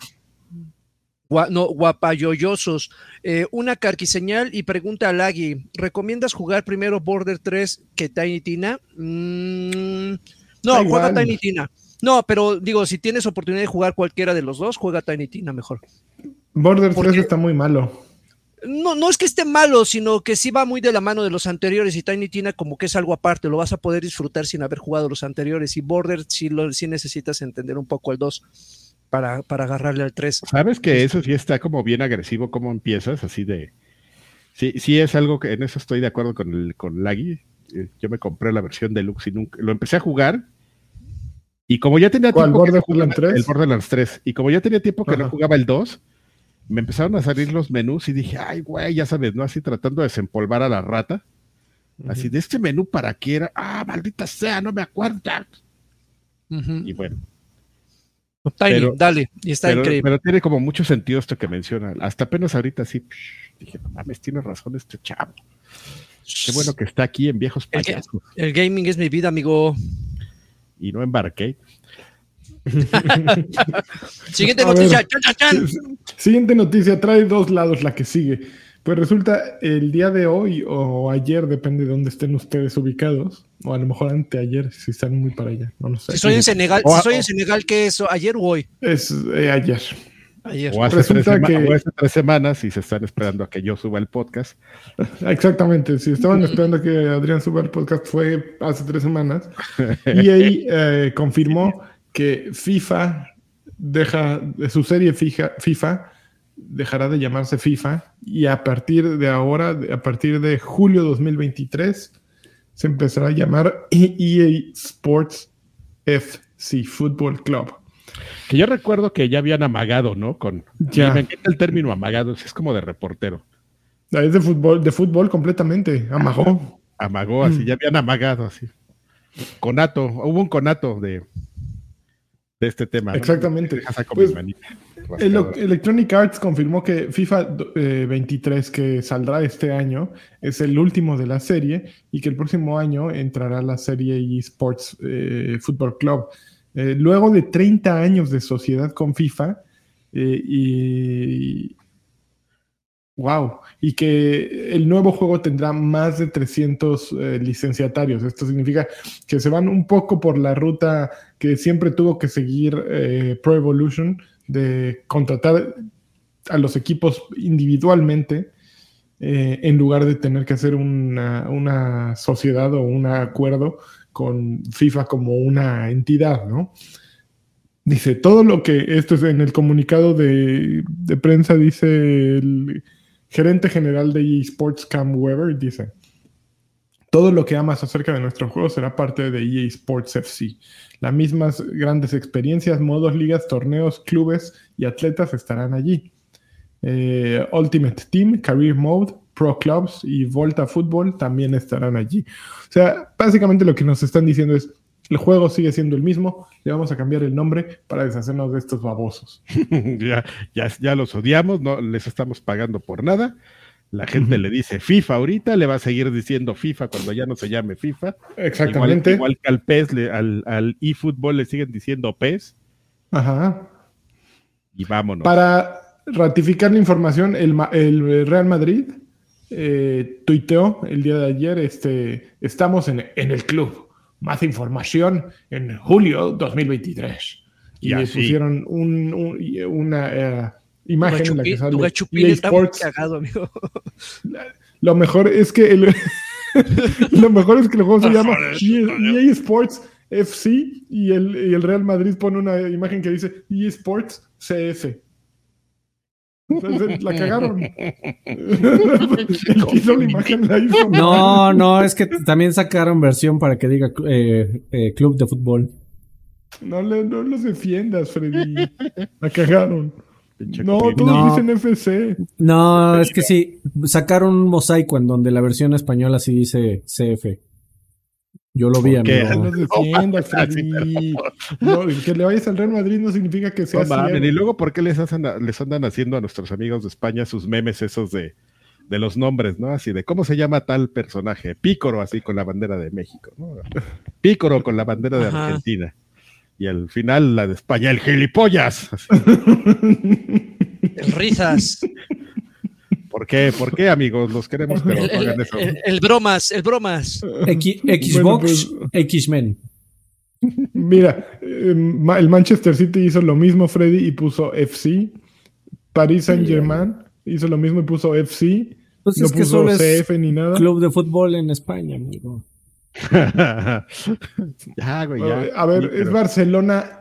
S2: Gua- no, guapayoyosos. Eh, una carquiseñal y pregunta a Lagui, ¿recomiendas jugar primero Border 3 que Tiny Tina? Mm, no, juega. Tiny Tina. No, pero digo, si tienes oportunidad de jugar cualquiera de los dos, juega Tiny Tina mejor.
S1: Border
S2: ¿Por
S1: 3
S2: qué?
S1: está muy malo.
S2: No, no es que esté malo, sino que sí va muy de la mano de los anteriores y Tiny Tina como que es algo aparte, lo vas a poder disfrutar sin haber jugado los anteriores y Border sí, lo, sí necesitas entender un poco el 2 para, para agarrarle al 3.
S4: Sabes que eso sí está como bien agresivo, cómo empiezas, así de. Sí, sí es algo que en eso estoy de acuerdo con el con Laggy. Eh, Yo me compré la versión deluxe y nunca lo empecé a jugar. Y como ya tenía
S1: ¿Cuál,
S4: tiempo que no
S1: Borderlands
S4: jugaba
S1: 3?
S4: el Borderlands 3, y como ya tenía tiempo que no jugaba el 2, me empezaron a salir los menús y dije, ay, güey, ya sabes, ¿no? Así tratando de desempolvar a la rata. Así de este menú para qué era, ah, maldita sea, no me acuerdo. Y bueno,
S2: Tiny,
S4: Pero-
S2: dale, y está
S4: pero,
S2: increíble.
S4: pero tiene como mucho sentido esto que menciona. Hasta apenas ahorita sí psh, dije, no mames, tiene razón este chavo. Qué bueno que está aquí en viejos payasos
S2: El gaming es mi vida, amigo.
S4: y no Barcade.
S2: Siguiente
S1: A
S2: noticia.
S1: ver.
S2: chan, chan, chan.
S1: Siguiente noticia, trae dos lados la que sigue. Pues resulta el día de hoy o ayer, depende de dónde estén ustedes ubicados, o a lo mejor anteayer, si están muy para allá, no lo sé.
S2: Si soy en Senegal,
S4: O-
S2: si soy en Senegal, ¿qué es eso? ¿Ayer o hoy?
S1: Es eh, ayer.
S2: Ayer.
S4: O hace, tres
S1: Resulta que-
S4: o hace tres semanas y se están esperando a que yo suba el podcast.
S1: Exactamente, si estaban esperando que Adrián suba el podcast fue hace tres semanas. EA eh, confirmó que FIFA deja, de su serie fija- FIFA dejará de llamarse FIFA y a partir de ahora, a partir de julio 2023, se empezará a llamar EA Sports FC Football Club.
S4: Que yo recuerdo que ya habían amagado, ¿no? Con
S1: Ya.
S4: me encanta el término amagado, es como de reportero.
S1: Es de fútbol, de fútbol completamente, amagó.
S4: Amagó así,
S1: Mm.
S4: ya habían amagado así. Conato, hubo un conato de, de este tema. ¿no?
S1: Exactamente. Pues, El-. Electronic Arts confirmó que FIFA eh, 23, que saldrá este año, es el último de la serie y que el próximo año entrará la serie eSports eh, Football Club. Eh, luego de 30 años de sociedad con FIFA eh, y. ¡Wow! Y que el nuevo juego tendrá más de 300 eh, licenciatarios. Esto significa que se van un poco por la ruta que siempre tuvo que seguir eh, Pro Evolution de contratar a los equipos individualmente eh, en lugar de tener que hacer una, sociedad o un acuerdo con FIFA como una entidad, ¿no? Dice, todo lo que, esto es en el comunicado de, de prensa, dice el gerente general de eSports, Cam Weber, dice, todo lo que amas acerca de nuestro juego será parte de EA Sports FC. Las mismas grandes experiencias, modos, ligas, torneos, clubes y atletas estarán allí. Eh, Ultimate Team, Career Mode, Pro Clubs y Volta Football también estarán allí. O sea, básicamente lo que nos están diciendo es, el juego sigue siendo el mismo, le vamos a cambiar el nombre para deshacernos de estos babosos.
S4: ya, ya, ya los odiamos, no les estamos pagando por nada. La gente le dice FIFA ahorita, le va a seguir diciendo FIFA cuando ya no se llame FIFA.
S1: Exactamente.
S4: Igual, igual que al PES, le- al, al eFootball le siguen diciendo PES
S1: Ajá.
S4: y vámonos.
S1: Para ratificar la información, el, el Real Madrid eh, tuiteó el día de ayer, este, estamos en, en el club. Más información en julio 2023. Y
S4: Y
S1: le
S4: así.
S1: pusieron un- una eh, imagen en la que sale EA Sports.
S2: cagado, amigo.
S1: Lo mejor es que el, lo mejor es que el juego se llama EA, EA Sports FC y el, y el Real Madrid pone una imagen que dice EA Sports CF. La cagaron. Hizo la imagen la hizo.
S3: No, no, es que también sacaron versión para que diga eh, eh, Club de Fútbol.
S1: No, le- no los defiendas, Freddy. La cagaron. No, todos
S3: No.
S1: dicen FC.
S3: No, es que sí, sacaron un mosaico en donde la versión española sí dice CF. Yo lo vi,
S4: ¿Por qué?
S1: No
S3: amigo.
S1: Freddy. No, que le vayas al Real Madrid no significa que sea
S4: No y luego, ¿por qué les, hacen a- les andan haciendo a nuestros amigos de España sus memes esos de de los nombres, ¿no? Así de cómo se llama tal personaje. Pícoro, así con la bandera de México, ¿no? Pícoro con la bandera de
S2: Ajá.
S4: Argentina. Y al final la de España, el gilipollas.
S2: El Rizas.
S4: ¿Por qué? ¿Por qué, amigos? Los queremos, pero
S2: El,
S4: hagan eso.
S2: el- el bromas, el bromas.
S3: X-
S1: Bueno,
S3: Xbox,
S1: pues-
S3: X-Men.
S1: Mira, ma- el Manchester City hizo lo mismo, Freddy, y puso FC. Paris Saint Germain hizo lo mismo y puso FC.
S3: Pues
S1: no
S3: es que
S1: puso
S3: solo es
S1: CF ni nada.
S3: club de fútbol en España, amigo.
S4: ya, güey, ya.
S1: A ver,
S4: Sí,
S1: es Barcelona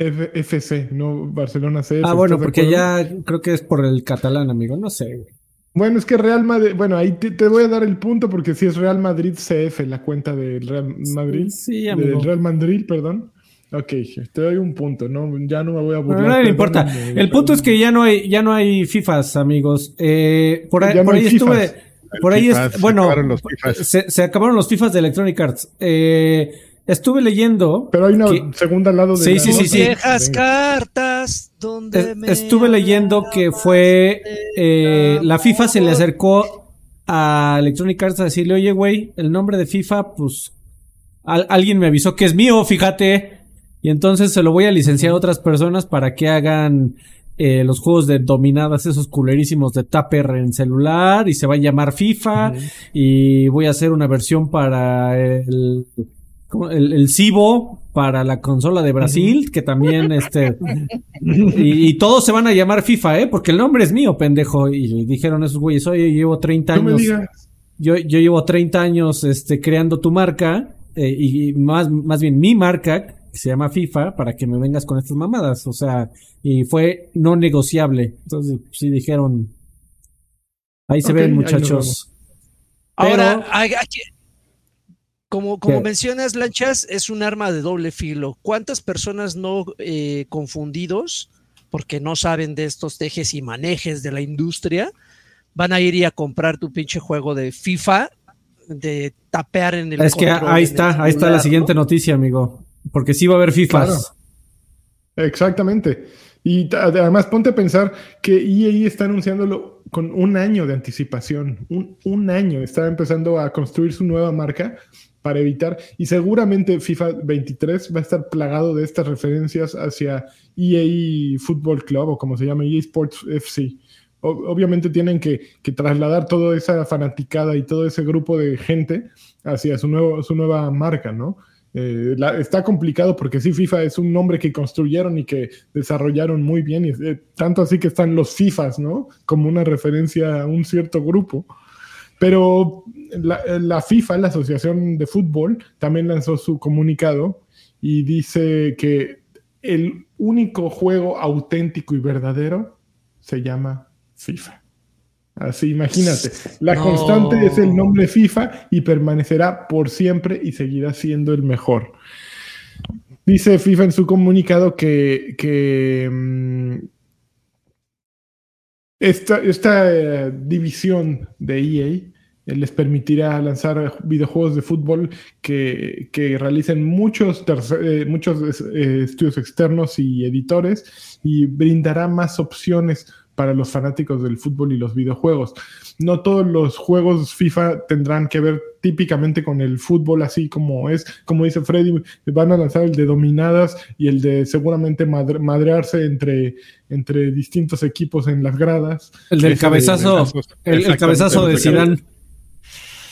S1: F- FC, no Barcelona CF.
S3: Ah, bueno,
S1: ¿estás de
S3: porque ya creo que es por el catalán, amigo. No sé, güey.
S1: Bueno, es que Real Madrid, bueno, ahí te, te voy a dar el punto porque si es Real Madrid CF, la cuenta del Real Madrid.
S3: Sí, amigo.
S1: Del Real Madrid, perdón. Ok, te doy un punto, ¿no? Ya no me voy a burlar.
S3: No le importa. El punto es que ya no hay, ya no hay FIFAs, amigos. Eh, por ahí,
S1: Ya no
S3: por
S1: hay
S3: ahí
S1: FIFAs.
S3: estuve. Por ahí,
S4: FIFAs,
S3: est-
S4: se
S3: bueno,
S4: acabaron los FIFAs.
S3: se, se acabaron los FIFAs de Electronic Arts. Eh, estuve leyendo.
S1: Pero hay una
S3: que-
S1: segunda al lado de
S3: Sí,
S1: la
S3: sí, sí,
S1: nota.
S3: sí.
S2: Viejas
S1: Venga.
S2: cartas donde
S3: es-
S2: me
S3: estuve leyendo que fue eh, la FIFA se le acercó a Electronic Arts a decirle, oye, güey, el nombre de FIFA, pues al- alguien me avisó que es mío, fíjate. Y entonces se lo voy a licenciar a otras personas para que hagan eh, los juegos de dominadas, esos culerísimos de Tupper en celular, y se va a llamar FIFA. Y voy a hacer una versión para el. El, el Cibo, para la consola de Brasil, que también este. Y, y todos se van a llamar FIFA, ¿eh? Porque el nombre es mío, pendejo. Y dijeron esos güeyes, oye, llevo 30
S1: No me
S3: años.
S1: digas.
S3: Yo, yo llevo 30 años este, creando tu marca, eh, y más, más bien mi marca, que se llama FIFA, para que me vengas con estas mamadas. O sea, y fue no negociable. Entonces, sí dijeron. Ahí se ven, muchachos.
S2: Ahora,
S3: Pero-
S2: hay que- como, como mencionas, Lanchas, es un arma de doble filo. ¿Cuántas personas no eh, confundidos, porque no saben de estos tejes y manejes de la industria, van a ir y a comprar tu pinche juego de FIFA, de tapear en el
S3: Es que ahí está, ahí está la siguiente
S2: ¿no?
S3: noticia, amigo. Porque sí va a haber FIFAs.
S1: Claro. Exactamente. Y además ponte a pensar que EA está anunciándolo con un año de anticipación. Un, un año. Está empezando a construir su nueva marca para evitar. Y seguramente FIFA 23 va a estar plagado de estas referencias hacia EA Football Club o como se llama EA Sports FC. Obviamente tienen que, trasladar toda esa fanaticada y todo ese grupo de gente hacia su, nuevo, su nueva marca, ¿no? Eh, está complicado porque sí, FIFA es un nombre que construyeron y que desarrollaron muy bien, y, eh, tanto así que están los FIFAs, ¿no? Como una referencia a un cierto grupo. Pero la, la FIFA, la Asociación de Fútbol, también lanzó su comunicado y dice que el único juego auténtico y verdadero se llama FIFA. Así, imagínate. La
S2: No.
S1: constante es el nombre FIFA y permanecerá por siempre y seguirá siendo el mejor. Dice FIFA en su comunicado que, que, mm, esta, esta eh, división de EA eh, les permitirá lanzar videojuegos de fútbol que, que realicen muchos, eh, muchos estudios externos y editores y brindará más opciones para los fanáticos del fútbol y los videojuegos. No todos los juegos FIFA tendrán que ver típicamente con el fútbol, así como es, como dice Freddy, van a lanzar el de dominadas y el de seguramente madre- madrearse entre, entre distintos equipos en las gradas.
S3: El del
S1: Ese
S3: cabezazo,
S4: de-
S3: el, cabezazo de Zidane.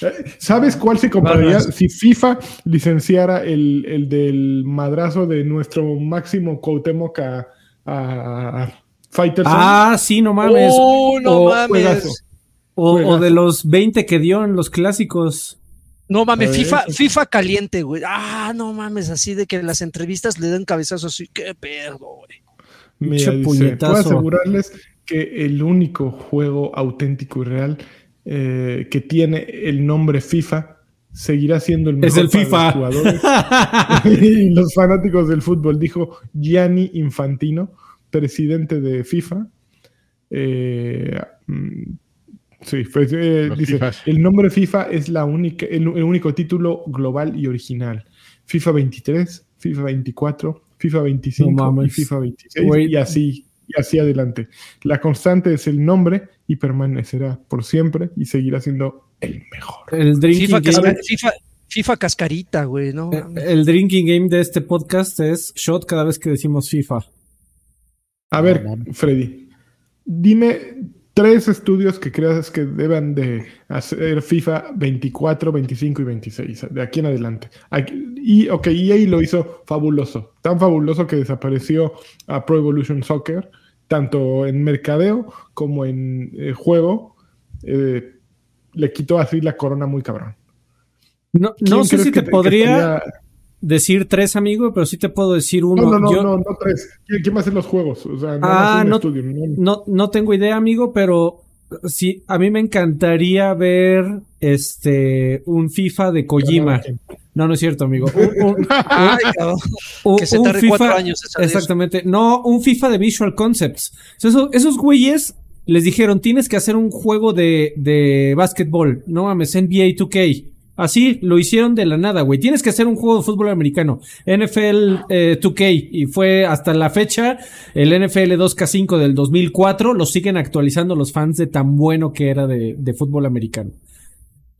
S1: Eh, ¿Sabes cuál se compraría si FIFA licenciara el, el del madrazo de nuestro máximo Cuauhtémoc a, a, a Fighterson?
S3: Ah, sí, no mames.
S2: ¡Oh, no
S3: o,
S2: mames!
S1: juegazo.
S3: o- de los 20 que dio en los clásicos.
S2: No mames, FIFA, FIFA caliente, güey. Ah, no mames, así de que en las entrevistas le dan cabezazos así. Qué pedo, güey.
S1: Mira, dice,
S3: puñetazo.
S1: puedo asegurarles que el único juego auténtico y real eh, que tiene el nombre FIFA seguirá siendo el mejor
S3: Es el
S1: para
S3: FIFA.
S1: los jugadores y los fanáticos del fútbol, dijo Gianni Infantino, presidente de FIFA. Eh, mm, sí, pues, eh, dice,
S4: FIFAs.
S1: el nombre FIFA es la única, el, el único título global y original. FIFA 23, FIFA 24, FIFA 25
S3: No mames.
S1: y FIFA 26
S3: Güey.
S1: y así y así adelante. La constante es el nombre y permanecerá por siempre y seguirá siendo el mejor.
S3: El drinking,
S2: FIFA, casca- FIFA, FIFA cascarita, güey, ¿no?
S3: eh, el drinking game de este podcast es shot cada vez que decimos FIFA.
S1: A ver, Freddy, dime tres estudios que creas que deban de hacer FIFA 24, 25 y 26, de aquí en adelante. Aquí- y, ok, EA lo hizo fabuloso, tan fabuloso que desapareció a Pro Evolution Soccer, tanto en mercadeo como en eh, juego. eh, le quitó así la corona muy cabrón.
S3: No,
S1: ¿Quién
S3: no sé si te
S1: que
S3: podría
S1: estaría-
S3: decir tres, amigo, pero sí te puedo decir uno.
S1: No, no, no,
S3: Yo-
S1: no, no tres. ¿Quién, quién va a hacer los juegos? O sea, no,
S3: Ah, no-
S1: estudio. no-
S3: No, no tengo idea, amigo, pero sí, a mí me encantaría ver este un FIFA de Kojima. No, no es cierto, amigo. Un, un-
S2: Ay, cabrón.
S3: un-
S2: Que se tarde cuatro años.
S3: Exactamente. No, un FIFA de Visual Concepts. O sea, esos, esos güeyes les dijeron, tienes que hacer un juego de, de básquetbol. No mames, NBA 2K. Así lo hicieron de la nada, güey. Tienes que hacer un juego de fútbol americano. NFL eh, 2K. Y fue hasta la fecha el NFL 2K5 del 2004. Lo siguen actualizando los fans de tan bueno que era de, de fútbol americano.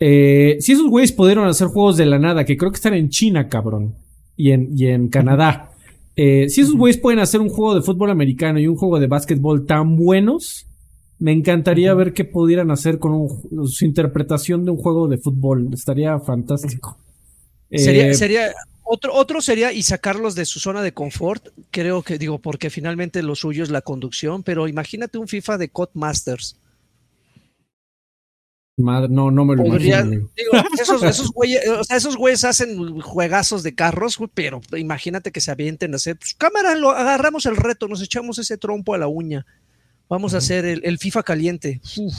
S3: Eh, si esos güeyes pudieron hacer juegos de la nada, que creo que están en China, cabrón. Y en, y en Canadá. Eh, si esos güeyes pueden hacer un juego de fútbol americano y un juego de básquetbol tan buenos, me encantaría ver qué pudieran hacer con un- su interpretación de un juego de fútbol. Estaría fantástico.
S2: Sería,
S3: Eh,
S2: sería otro, otro sería y sacarlos de su zona de confort. Creo que digo, porque finalmente lo suyo es la conducción, pero imagínate un FIFA de Codemasters.
S3: madre- no, no me lo
S2: Podría-
S3: imagino.
S2: digo, esos, esos güeyes, o sea, esos güeyes hacen juegazos de carros, pero imagínate que se avienten a hacer, pues, cámara, lo agarramos el reto, nos echamos ese trompo a la uña. Vamos a hacer el, el FIFA caliente. Uf.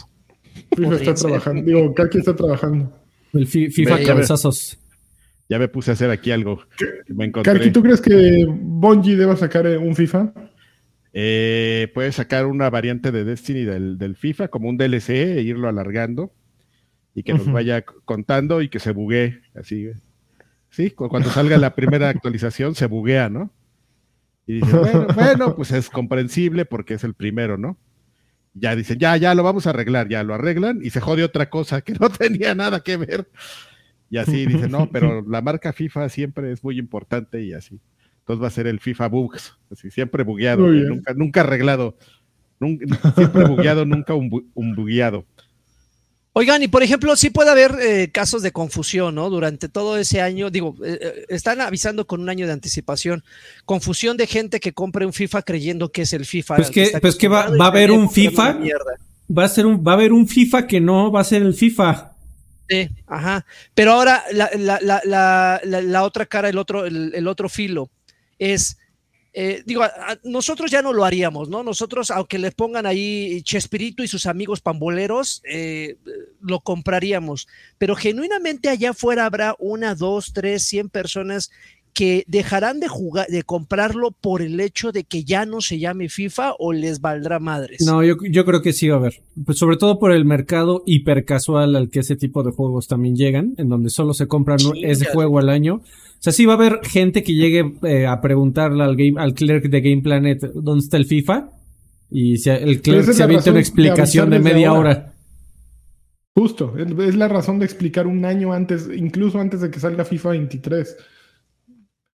S1: FIFA
S2: Podría
S1: está
S2: ser.
S1: trabajando. Digo, Kaki está trabajando.
S3: El fi- FIFA
S4: Ve, ya ves.
S3: cabezazos.
S4: Ya me puse a hacer aquí algo que me encontré.
S1: ¿tú crees que Bungie deba sacar eh, un FIFA?
S4: Eh, puedes sacar una variante de Destiny del, del FIFA como un DLC e irlo alargando y que nos vaya contando y que se buguee así. Sí, cu- cuando salga la primera actualización se buguea, ¿no? Y dices, bueno, bueno, pues es comprensible porque es el primero, ¿no? Ya dicen, ya, ya lo vamos a arreglar, ya lo arreglan y se jode otra cosa que no tenía nada que ver. Y así dicen, no, pero la marca FIFA siempre es muy importante y así. Entonces va a ser el FIFA Bugs, así siempre bugueado,
S1: bien.
S4: nunca, nunca arreglado. Nunca- siempre bugueado, nunca un bugueado.
S2: Oigan, y por ejemplo, sí puede haber eh, casos de confusión, ¿no? Durante todo ese año, digo, eh, eh, están avisando con un año de anticipación, confusión de gente que compre un FIFA creyendo que es el FIFA.
S3: Pues que-
S2: está
S3: pues que va- va a haber un FIFA. Va a ser un, va a haber un FIFA que no va a ser el FIFA.
S2: Sí, ajá. Pero ahora la, la, la, la, la- la otra cara, el otro, el, el otro filo, es, eh, digo, a- a- nosotros ya no lo haríamos, ¿no? Nosotros, aunque le pongan ahí Chespirito y sus amigos pamboleros, eh, lo compraríamos. Pero genuinamente allá afuera habrá una, dos, tres, cien personas que dejarán de jugar, de comprarlo por el hecho de que ya no se llame FIFA o les valdrá madres.
S3: No, yo, yo creo que sí va a haber. Pues sobre todo por el mercado hipercasual al que ese tipo de juegos también llegan, en donde solo se compran ese juego al año. O sea, sí va a haber gente que llegue eh, a preguntarle al game, al clerk de Game Planet dónde está el FIFA. Y se- el clerk se avienta una explicación de media
S1: ahora.
S3: hora.
S1: Justo, es es la razón de explicar un año antes, incluso antes de que salga FIFA 23.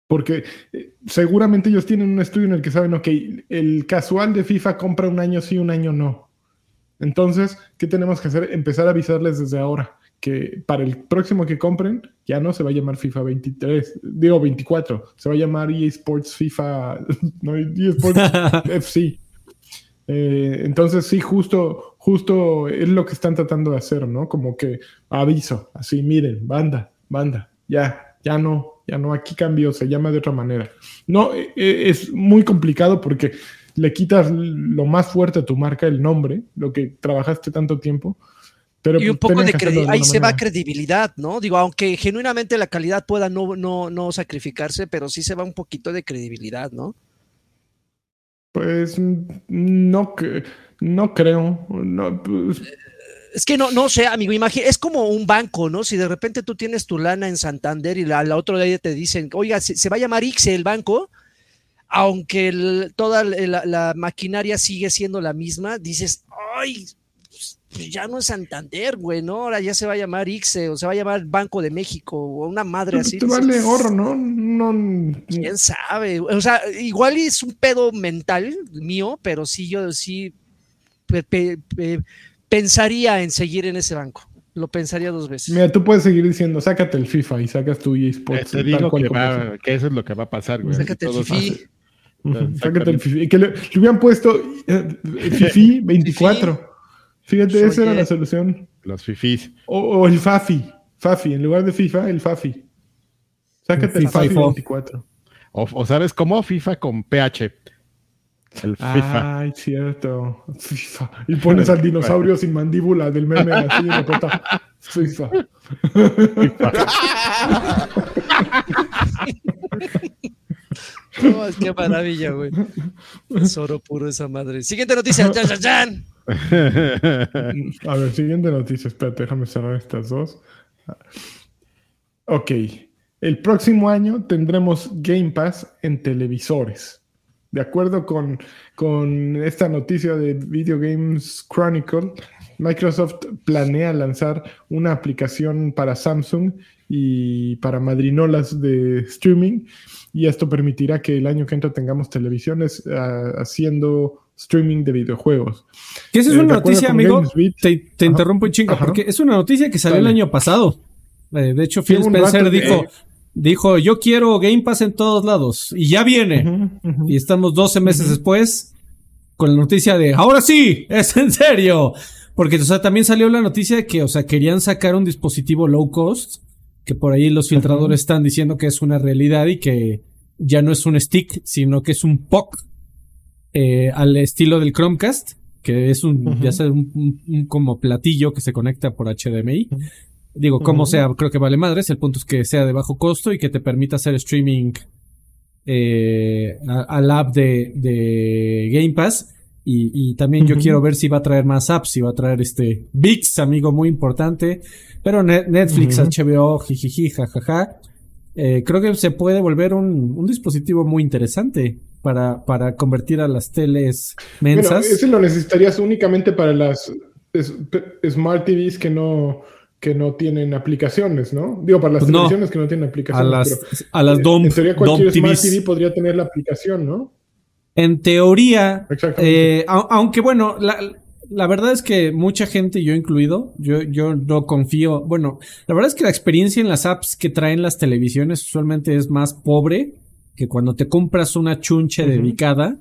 S1: Porque eh, seguramente ellos tienen un estudio en el que saben, ok, el casual de FIFA compra un año sí, un año no. Entonces, ¿qué tenemos que hacer? Empezar a avisarles desde ahora que para el próximo que compren ya no se va a llamar FIFA 23, digo 24, se va a llamar EA Sports FIFA, no, EA Sports FC. Eh, entonces sí, justo, justo es lo que están tratando de hacer, ¿no? Como que aviso, así, miren, banda, banda, ya, ya no, ya no, aquí cambió, se llama de otra manera. No, eh, eh, es muy complicado porque le quitas lo más fuerte a tu marca, el nombre, lo que trabajaste tanto tiempo. Pero
S2: y un
S1: pues,
S2: poco de credibilidad, ahí se va credibilidad, ¿no? Digo, aunque genuinamente la calidad pueda no, no, no sacrificarse, pero sí se va un poquito de credibilidad, ¿no?
S1: Pues no, no creo. No, pues,
S2: Es que no, no sé, amigo, imagina, es como un banco, ¿no? Si de repente tú tienes tu lana en Santander y la, la otro día te dicen, oiga, se, se va a llamar IXE el banco, aunque el- toda la, la maquinaria sigue siendo la misma, dices, ay, pues ya no es Santander, güey, ¿no? Ahora ya se va a llamar ICSE o se va a llamar Banco de México o una madre así.
S1: Te vale gorro, ¿no? No.
S2: quién sabe. O sea, igual es un pedo mental mío, pero sí, yo sí pe- pe- pe- pensaría en seguir en ese banco. Lo pensaría dos veces.
S1: Mira, tú puedes seguir diciendo, sácate el FIFA y sacas tu
S4: Eh,
S1: eSports.
S4: te digo que, va- que eso es lo que va a pasar, güey.
S2: Sácate el
S4: Exactamente.
S1: Sácate el FIFA. Que le, le hubieran puesto eh, Fifi 24. Fíjate,
S2: Soy
S1: esa era
S2: el-
S1: la solución.
S4: Los fifís.
S1: O, o el Fafi. Fafi, en lugar de FIFA, el Fafi. Sácate el
S3: FIFA
S1: Fafi
S3: y Fo.
S1: 24.
S4: O, o sabes cómo FIFA con PH. El FIFA.
S1: Ay, cierto. FIFA. Y pones al dinosaurio sin mandíbula del meme así de repente. FIFA.
S2: No, es que maravilla, güey. Tesoro puro esa madre. Siguiente noticia. ¡Chan, chan, chan!
S1: A ver, siguiente noticia. Espérate, déjame cerrar estas dos. Ok. El próximo año tendremos Game Pass en televisores. De acuerdo con, con esta noticia de Video Games Chronicle, Microsoft planea lanzar una aplicación para Samsung y para madrinolas de streaming y esto permitirá que el año que entra tengamos televisiones ah, haciendo streaming de videojuegos.
S3: Que esa es
S1: Eh,
S3: una noticia, amigo. Te, interrumpo un chingo, porque es una noticia que salió el año pasado. Eh, de hecho, Phil
S1: Sí,
S3: Spencer
S1: que-
S3: dijo, dijo, yo quiero Game Pass en todos lados. Y ya viene. Y estamos 12 meses después con la noticia de, ahora sí, es en serio. Porque, o sea, también salió la noticia de que, o sea, querían sacar un dispositivo low cost, que por ahí los filtradores están diciendo que es una realidad y que ya no es un stick, sino que es un POC eh, al estilo del Chromecast, que es un, ya sabes, un, un- un como platillo que se conecta por HDMI. Digo, como sea, creo que vale madres. El punto es que sea de bajo costo y que te permita hacer streaming eh, al app de, de Game Pass. Y, y también yo quiero ver si va a traer más apps, si va a traer este VIX, amigo, muy importante. Pero Ne- Netflix,
S1: Ujú.
S3: HBO, jijiji, jajaja. Eh, creo que se puede volver un, un dispositivo muy interesante para, para convertir a las teles
S1: Bueno,
S3: mensas.
S1: ese lo necesitarías únicamente para las es- Smart TVs que no, que no tienen aplicaciones, ¿no? Digo, para las
S3: Pues no.
S1: televisiones que no tienen
S3: a
S1: aplicaciones.
S3: las,
S1: pero
S3: a las DOM,
S1: en teoría
S3: DOM
S1: cualquier Smart
S3: TVs.
S1: TV podría tener la aplicación, ¿no?
S3: En teoría,
S1: Exactamente.
S3: eh, au- aunque bueno, la, la verdad es que mucha gente, yo incluido, yo, yo no confío. Bueno, la verdad es que la experiencia en las apps que traen las televisiones usualmente es más pobre que cuando te compras una chunche dedicada.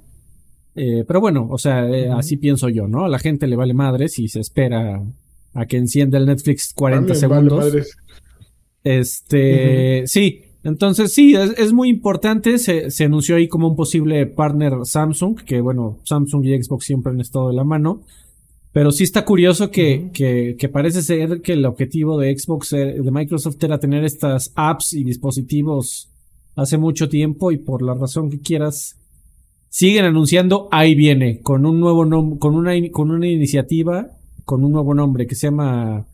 S3: Eh, pero bueno, o sea, eh, así pienso yo, ¿no? A la gente le vale madres y se espera a que encienda el Netflix 40
S1: También vale
S3: segundos.
S1: madres.
S3: Este, sí, entonces sí, es, es muy importante. Se, se anunció ahí como un posible partner Samsung, que bueno, Samsung y Xbox siempre han estado de la mano. Pero sí está curioso que, que, que parece ser que el objetivo de Xbox, eh, de Microsoft, era tener estas apps y dispositivos hace mucho tiempo y por la razón que quieras, siguen anunciando, ahí viene, con un nuevo nombre, con una, con una iniciativa, con un nuevo nombre que se llama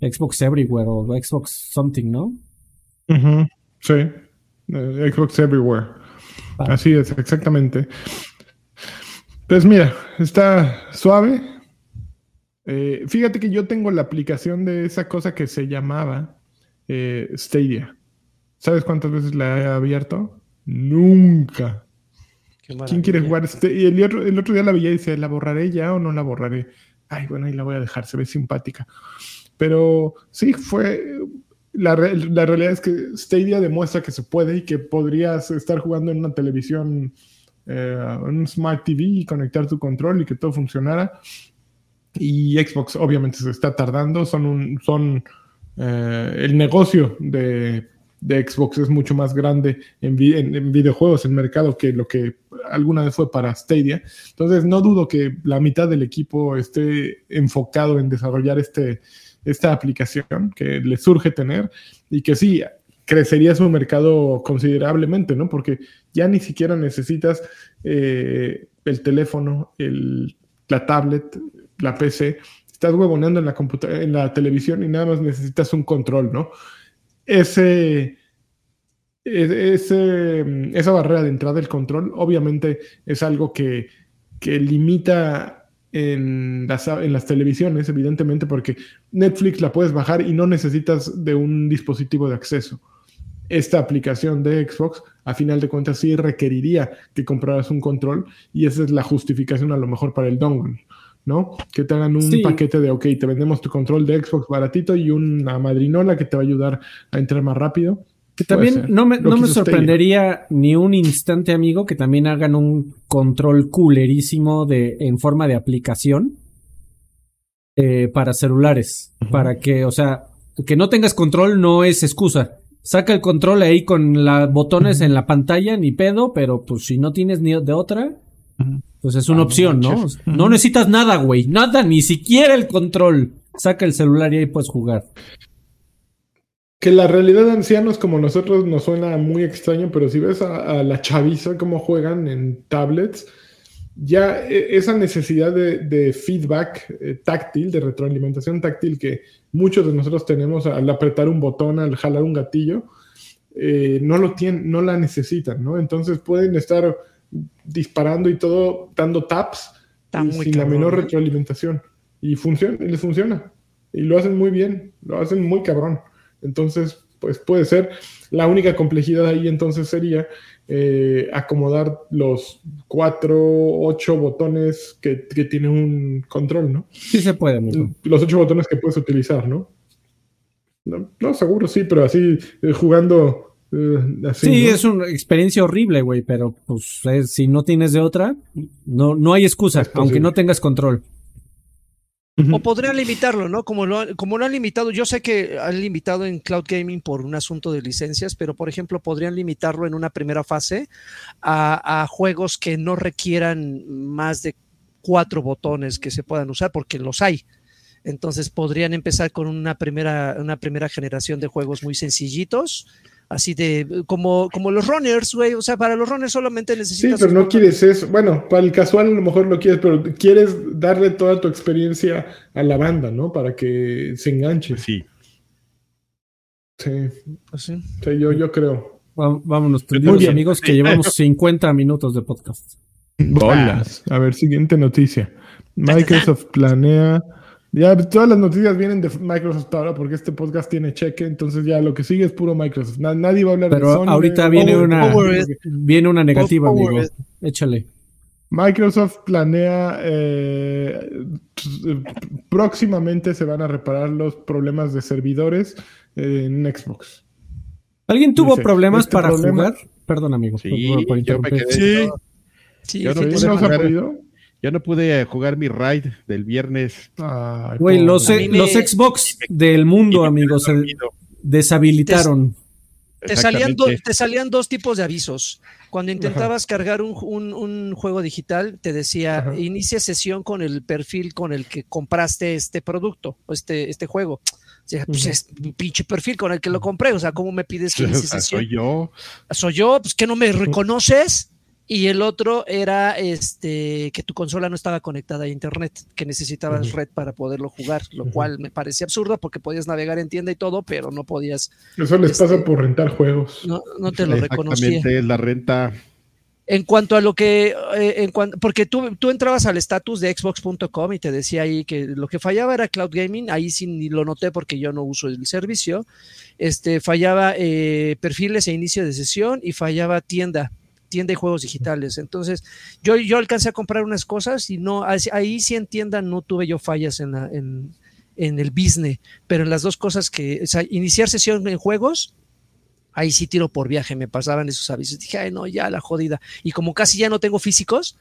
S3: Xbox Everywhere o Xbox Something, ¿no?
S1: Sí. Eh, Xbox Everywhere.
S3: Ah.
S1: Así es, exactamente. Pues mira, está suave. Eh, fíjate que yo tengo la aplicación de esa cosa que se llamaba eh, Stadia. ¿Sabes cuántas veces la he abierto? Nunca. ¿Quién quiere jugar? Este? Y el otro, el otro día la veía y dice, ¿la borraré ya o no la borraré? Ay, bueno, ahí la voy a dejar, se ve simpática. Pero sí, fue... La, la realidad es que Stadia demuestra que se puede y que podrías estar jugando en una televisión, eh, un Smart TV y conectar tu control y que todo funcionara. Y Xbox obviamente se está tardando, son un, son eh, el negocio de, de Xbox es mucho más grande en, vi- en- en videojuegos, en mercado, que lo que alguna vez fue para Stadia. Entonces, no dudo que la mitad del equipo esté enfocado en desarrollar este, esta aplicación que le surge tener y que sí, crecería su mercado considerablemente, ¿no? Porque ya ni siquiera necesitas eh, el teléfono, el, la tablet, la PC. Estás huevoneando en la en la televisión y nada más necesitas un control, ¿no? Ese, es- ese- esa barrera de entrada del control obviamente es algo que, que limita en las, en las televisiones, evidentemente, porque Netflix la puedes bajar y no necesitas de un dispositivo de acceso. Esta aplicación de Xbox, a final de cuentas, sí requeriría que compraras un control y esa es la justificación a lo mejor para el dongle, ¿no? Que te hagan un
S3: Sí.
S1: paquete de, ok, te vendemos tu control de Xbox baratito y una madrinola que te va a ayudar a entrar más rápido.
S3: Que también no me, no me sorprendería ni un instante, amigo, que también hagan un control coolerísimo de, en forma de aplicación eh, para celulares. Para que, o sea, que no tengas control no es excusa. Saca el control ahí con los botones en la pantalla, ni pedo, pero pues si no tienes ni de otra. Pues es una opción, ¿no? No necesitas nada, güey. Nada, ni siquiera el control. Saca el celular y ahí puedes jugar.
S1: Que la realidad de ancianos como nosotros nos suena muy extraño, pero si ves a, a la chaviza cómo juegan en tablets, ya e- esa necesidad de, de feedback eh, táctil, de retroalimentación táctil que muchos de nosotros tenemos al apretar un botón, al jalar un gatillo, eh, no lo tienen, no la necesitan, ¿no? Entonces pueden estar disparando y todo, dando taps
S2: Está
S1: y
S2: muy
S1: sin la menor
S2: ¿eh?
S1: retroalimentación. Y funciona, y les funciona. Y lo hacen muy bien, lo hacen muy cabrón. Entonces, pues puede ser. La única complejidad ahí entonces sería eh, acomodar los cuatro, ocho botones que, que tiene un control, ¿no?
S3: Sí se puede, amigo.
S1: Los ocho botones que puedes utilizar, ¿no? No, no, seguro sí, pero así eh, jugando eh, así.
S3: Sí,
S1: ¿no?
S3: es una experiencia horrible, güey, pero pues es- si no tienes de otra, no, no hay excusa, aunque no tengas control.
S2: O podrían limitarlo, ¿no? Como lo, han- como lo han limitado, yo sé que han limitado en cloud gaming por un asunto de licencias, pero por ejemplo podrían limitarlo en una primera fase a, a juegos que no requieran más de cuatro botones que se puedan usar, porque los hay. Entonces podrían empezar con una primera, una primera generación de juegos muy sencillitos, así de como, como los runners, güey. O sea, para los runners solamente
S1: Sí,
S2: necesitas.
S1: pero
S2: un
S1: no quieres eso. Bueno, para el casual a lo mejor lo quieres, pero quieres darle toda tu experiencia a la banda, ¿no? Para que se enganche.
S4: Sí.
S1: Sí,
S2: Pues sí.
S1: sí, yo, yo creo.
S3: Vámonos, tendidos amigos, que llevamos 50 minutos de podcast.
S1: Bolas. A ver, siguiente noticia. Microsoft planea. Ya todas las noticias vienen de Microsoft ahora porque este podcast tiene cheque, entonces ya lo que sigue es puro Microsoft. Na- nadie va a hablar de
S3: Pero
S1: Sony.
S3: ahorita
S1: de-
S3: viene una, viene una negativa,
S2: Overhead.
S3: amigo. Échale.
S1: Microsoft planea eh, próximamente se van a reparar los problemas de servidores eh, en Xbox.
S3: ¿Alguien tuvo
S1: Dice,
S3: problemas
S1: este
S3: para
S1: problema-
S3: jugar? Perdón, amigo.
S4: Sí,
S3: por- por
S4: yo me quedé-
S2: Sí. Sí,
S4: Yo no
S2: de
S4: pude
S1: ¿No se ha podido?
S4: Yo no pude jugar mi raid del viernes.
S1: Ay,
S3: Güey, los,
S2: me-
S3: Xbox del mundo, amigos, se
S4: Dormido.
S3: deshabilitaron.
S2: Te salían, do-
S4: Exactamente.
S2: te salían dos tipos de avisos. Cuando intentabas cargar un, un- un juego digital, te decía,
S1: Ajá.
S2: inicia sesión con el perfil con el que compraste este producto o este, este juego. O sea, pues es mi pinche perfil con el que lo compré. O sea, ¿cómo me pides que inicie sesión?
S4: soy yo.
S2: Soy yo, pues que no me reconoces. Y el otro era este que tu consola no estaba conectada a internet, que necesitabas red para poderlo jugar, lo cual me parecía absurdo porque podías navegar en tienda y todo, pero no podías,
S1: Eso les
S2: este-
S1: pasa por rentar juegos.
S2: no, no te lo reconocía.
S4: Exactamente, es la renta.
S2: En cuanto a lo que, eh, en cuan- porque tú, tú entrabas al estatus de xbox.com y te decía ahí que lo que fallaba era cloud gaming, ahí sí ni lo noté porque yo no uso el servicio, este, fallaba eh, perfiles e inicio de sesión y fallaba tienda, tienda y juegos digitales. Entonces, yo, yo alcancé a comprar unas cosas y no, ahí ahí sí en tienda no tuve yo fallas en, la, en, en el business, pero en las dos cosas que, o sea, iniciar sesión en juegos, ahí sí tiro por viaje, me pasaban esos avisos. Dije, ay, no, ya la jodida. Y como casi ya no tengo físicos,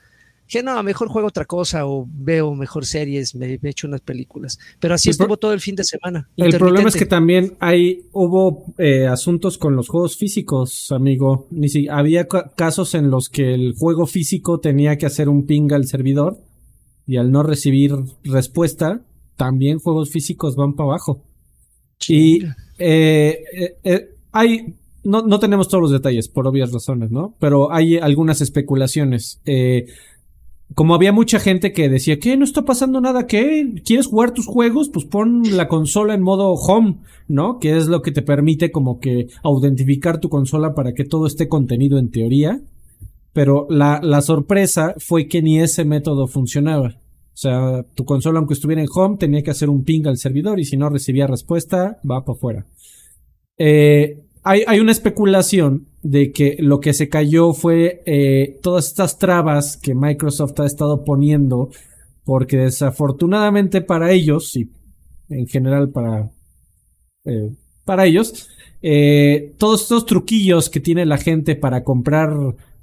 S2: dije, no, mejor juego otra cosa o veo mejor series, me, me echo unas películas. Pero así
S3: El
S2: estuvo todo el fin de semana.
S3: El problema es que también hay, hubo eh, asuntos con los juegos físicos, amigo. Ni si, había ca- casos en los que el juego físico tenía que hacer un ping al servidor y al no recibir respuesta, también juegos físicos van para abajo. Y eh, eh, eh, hay, no, no tenemos todos los detalles por obvias razones, ¿no? Pero hay algunas especulaciones. Eh, como había mucha gente que decía que no está pasando nada, que quieres jugar tus juegos, pues pon la consola en modo home, ¿no? Que es lo que te permite como que autentificar tu consola para que todo esté contenido en teoría. Pero la, la sorpresa fue que ni ese método funcionaba. O sea, tu consola, aunque estuviera en home, tenía que hacer un ping al servidor y si no recibía respuesta, va para afuera. Eh, hay, hay, una especulación de que lo que se cayó fue eh, todas estas trabas que Microsoft ha estado poniendo, porque desafortunadamente para ellos, y en general para, eh, para ellos, eh, todos estos truquillos que tiene la gente para comprar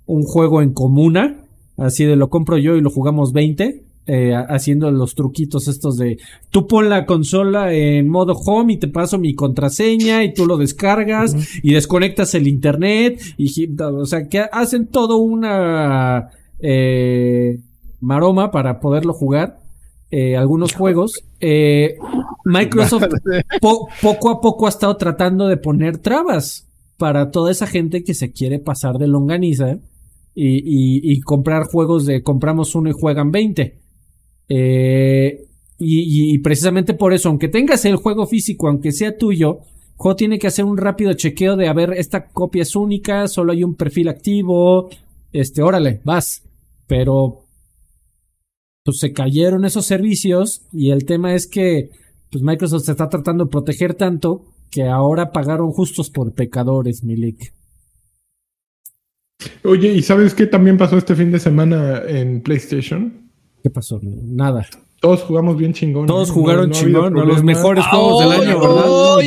S3: un juego en comuna, así de lo compro yo y lo jugamos 20, eh, haciendo los truquitos estos de tú pon la consola en modo home y te paso mi contraseña y tú lo descargas y desconectas el internet y o sea que hacen todo una eh, maroma para poderlo jugar eh, algunos juegos. eh, Microsoft po poco a poco ha estado tratando de poner trabas para toda esa gente que se quiere pasar de longaniza y, y, y comprar juegos de compramos uno y juegan 20 eh, y, precisamente por eso, aunque tengas el juego físico, aunque sea tuyo, juego tiene que hacer un rápido chequeo de a ver, esta copia es única, solo hay un perfil activo, este, órale, vas. Pero, pues se cayeron esos servicios y el tema es que, pues Microsoft se está tratando de proteger tanto que ahora pagaron justos por pecadores, Milik.
S1: Oye, ¿y sabes qué también pasó este fin de semana en PlayStation?
S3: ¿Qué pasó? Nada.
S1: Todos jugamos bien chingón.
S3: Todos jugaron no, no chingón, los mejores juegos del año, ¿verdad?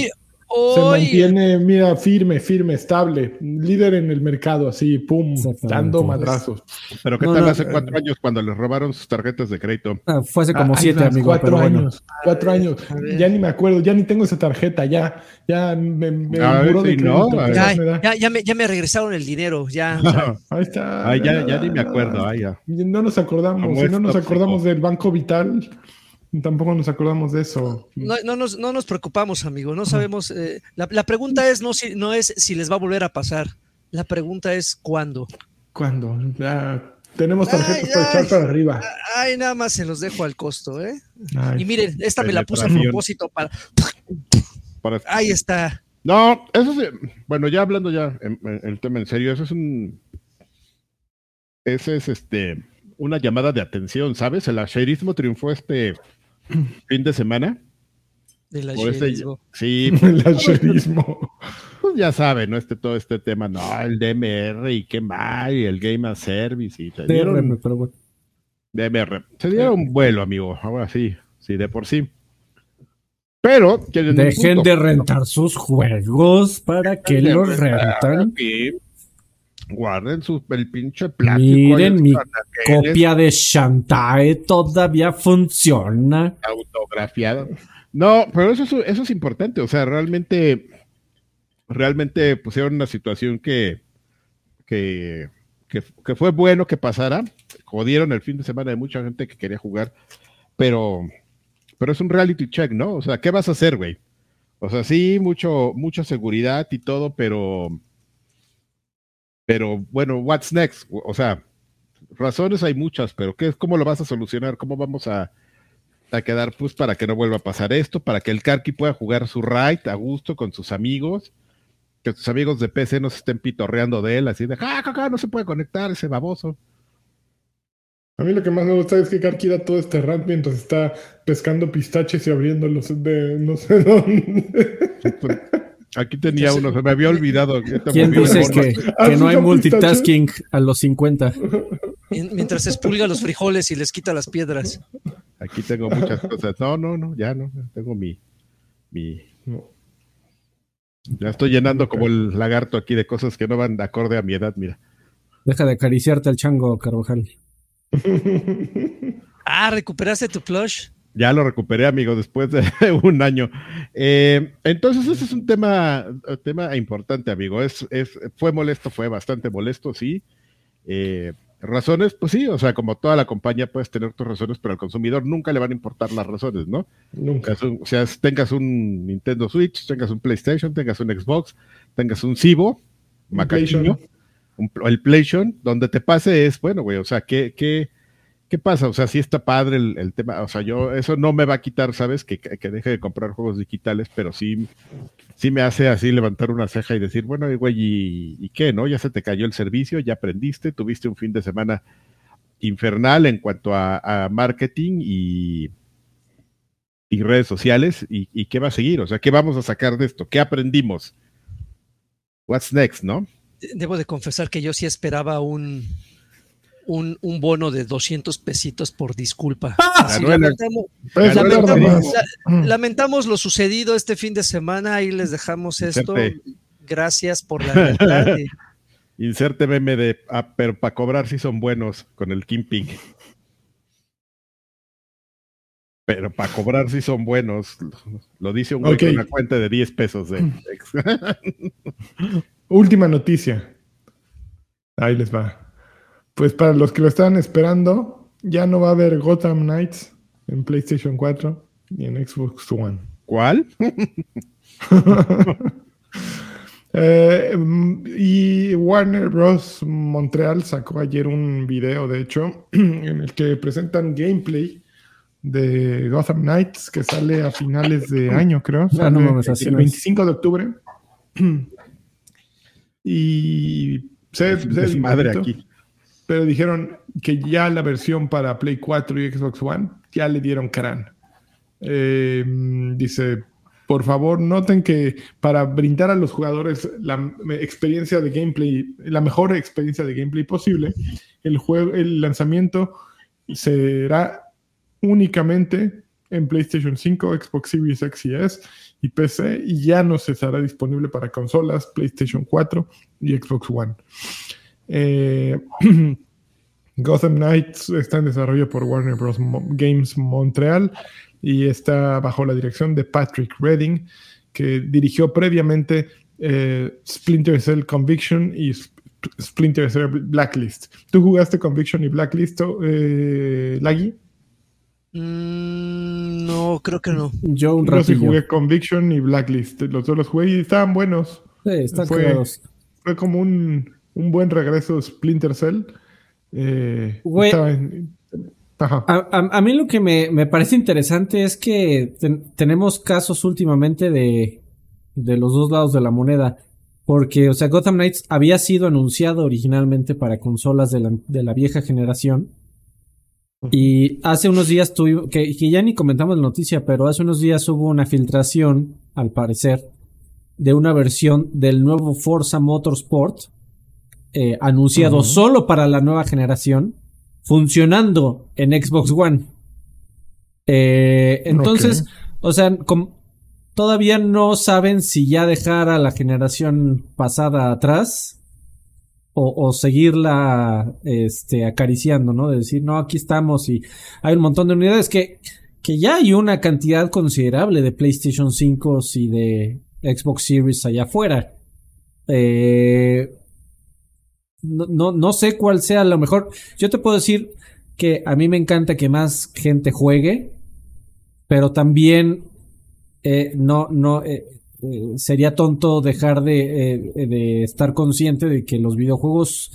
S2: Hoy,
S1: Se mantiene, mira, firme, firme, estable, líder en el mercado, así, pum, dando madrazos.
S4: Pero ¿qué
S3: No,
S4: tal
S3: no,
S4: hace
S3: eh,
S4: cuatro años cuando les robaron sus tarjetas de crédito?
S3: Ah, fue hace como
S1: Ah,
S3: siete,
S1: ahí vas,
S3: amigo.
S1: Cuatro
S3: pero bueno.
S1: años, cuatro años. Ya ni me acuerdo, ya ni tengo esa tarjeta, ya, ya me, me
S4: Ah,
S1: de crédito,
S2: Ya, ya, ya me, ya me regresaron el dinero, ya.
S1: Ahí está.
S4: Ay, ya, ya ni me acuerdo. Ay, ya.
S1: No nos acordamos, si no nos acordamos del Banco Vital, tampoco nos acordamos de eso.
S2: No, no nos, no nos preocupamos, amigo. No sabemos. eh, la, la pregunta es no, si, no es si les va a volver a pasar. La pregunta es cuándo.
S1: ¿Cuándo? Ya tenemos tarjetas
S2: Ay,
S1: para echar para arriba.
S2: Ay, nada más se los dejo al costo, ¿eh?
S1: Ay.
S2: Y miren, esta me la puse a propósito para.
S4: Para-
S2: Ahí está.
S4: No, eso sí. Bueno, ya hablando ya en, en- el tema en serio, eso es un. Ese es este. Una llamada de atención, ¿sabes? El acherismo triunfó este fin de semana.
S2: del ayerismo.
S4: sí,
S1: El acherismo.
S4: pues ya saben, ¿no? Este, todo este tema, no, el DMR y qué mal, y el Game as Service, y se dieron,
S3: DRM, pero bueno.
S4: DMR. Se dieron vuelo, amigo, ahora sí, sí, de por sí. Pero, un
S3: Dejen
S4: punto.
S3: de rentar sus juegos para que los
S4: rentar,
S3: rentan.
S4: sí. Guarden su, el pinche plástico.
S3: Miren
S4: en
S3: mi Copia de Shantae todavía funciona.
S4: autografiado. No, pero eso es, eso es importante. O sea, realmente, realmente pusieron una situación que, que, que, que fue bueno que pasara. Jodieron el fin de semana de mucha gente que quería jugar, pero, pero es un reality check, ¿no? O sea, ¿qué vas a hacer, güey? O sea, sí, mucho, mucha seguridad y todo, pero, pero bueno, what's next? O sea, razones hay muchas, pero ¿qué, ¿cómo lo vas a solucionar? ¿Cómo vamos a, a quedar pues para que no vuelva a pasar esto, para que el Karki pueda jugar su raid a gusto con sus amigos, que sus amigos de PC no se estén pitorreando de él, así de, ja, no se puede conectar ese baboso.
S1: A mí lo que más me gusta es que Karki da todo este rant mientras está pescando pistaches y abriéndolos de no sé dónde.
S4: Aquí tenía uno, se me había olvidado. que este
S3: ¿Quién dice que, que
S1: ¿Has
S3: no hay multitasking a los 50?
S2: Mien- Mientras expulga los frijoles y les quita las piedras.
S4: Aquí tengo muchas cosas. No, no, no, ya no, tengo mi, mi, ya estoy llenando como el lagarto aquí de cosas que no van de acorde a mi edad, mira.
S3: Deja de acariciarte al chango, Carvajal.
S2: Ah, recuperaste tu plush.
S4: Ya lo recuperé, amigo, después de un año. Eh, entonces, ese es un tema, tema importante, amigo. Es, es, fue molesto, fue bastante molesto, sí. Eh, razones, pues sí, o sea, como toda la compañía puedes tener tus razones, pero al consumidor nunca le van a importar las razones, ¿no?
S1: Nunca.
S4: O sea, tengas un Nintendo Switch, tengas un PlayStation, tengas un Xbox, tengas un Cibo, macaquillo, el PlayStation, donde te pase es, bueno, güey, o sea, ¿qué, qué, ¿Qué pasa? O sea, sí está padre el, tema. O sea, yo, eso no me va a quitar, ¿sabes? Que, que deje de comprar juegos digitales, pero sí, sí me hace así levantar una ceja y decir, bueno, güey, ¿y, ¿y qué? ¿No? Ya se te cayó el servicio, ya aprendiste, tuviste un fin de semana infernal en cuanto a, a marketing y, y redes sociales. Y, ¿Y qué va a seguir? O sea, ¿qué vamos a sacar de esto? ¿Qué aprendimos? What's next, no?
S2: Debo de confesar que yo sí esperaba un, un, un, bono de 200 pesitos por disculpa.
S1: Ah,
S2: Sí, lamentamos,
S1: Pues,
S2: lamentamos,
S1: más.
S2: la- lamentamos lo sucedido este fin de semana, ahí les dejamos esto.
S4: Inserte.
S2: Gracias por la lealtad. y-
S4: Inserte meme de, ah, pero para cobrar sí son buenos con el Kimping. Pero para cobrar sí son buenos. Lo dice un güey con una cuenta de 10 pesos. De,
S1: Última noticia. Ahí les va. Pues para los que lo estaban esperando, ya no va a haber Gotham Knights en PlayStation 4 ni en Xbox One.
S4: ¿Cuál?
S1: Eh, mm, y Warner Bros. Montreal sacó ayer un video, de hecho, en el que presentan gameplay de Gotham Knights que sale a finales de año, creo.
S3: Ah, no
S1: el
S3: no es.
S1: 25 de octubre. y se, se bonito,
S4: aquí.
S1: Pero dijeron que ya la versión para Play 4 y Xbox One ya le dieron crán. Eh, dice, por favor, noten que para brindar a los jugadores la experiencia de gameplay, la mejor experiencia de gameplay posible, el juego, el lanzamiento será únicamente en PlayStation 5, Xbox Series X y S y PC y ya no se estará disponible para consolas, PlayStation 4 y Xbox One. Eh, Gotham Knights está en desarrollo por Warner Bros. Games Montreal y está bajo la dirección de Patrick Redding, que dirigió previamente eh, Splinter Cell Conviction y Sp- Splinter Cell Blacklist. ¿Tú jugaste Conviction y Blacklist, eh, Laggy?
S2: Mm, no, creo que no.
S3: Yo un
S1: Yo sí jugué Conviction y Blacklist. Los dos los jugué y estaban buenos.
S3: Sí, están
S1: Fue-. Fue como un, un buen regreso Splinter Cell. Eh,
S3: Güey.
S1: estaba en- Ajá.
S3: A, a- a mí lo que me, me parece interesante es que ten- tenemos casos últimamente de, de los dos lados de la moneda. Porque, o sea, Gotham Knights había sido anunciado originalmente para consolas de la, de la vieja generación. Y hace unos días tuvimos, que, que ya ni comentamos la noticia, pero hace unos días hubo una filtración, al parecer, de una versión del nuevo Forza Motorsport, eh, anunciado solo para la nueva generación, funcionando en Xbox One. Eh, entonces, o sea, com- todavía no saben si ya dejar a la generación pasada atrás o, o seguirla este, acariciando, ¿no? De decir, no, aquí estamos y hay un montón de unidades que, que ya hay una cantidad considerable de PlayStation 5 y de Xbox Series allá afuera. Eh, no, no, no sé cuál sea lo mejor. Yo te puedo decir que a mí me encanta que más gente juegue, pero también eh, no, no eh, eh, sería tonto dejar de, eh, de estar consciente de que los videojuegos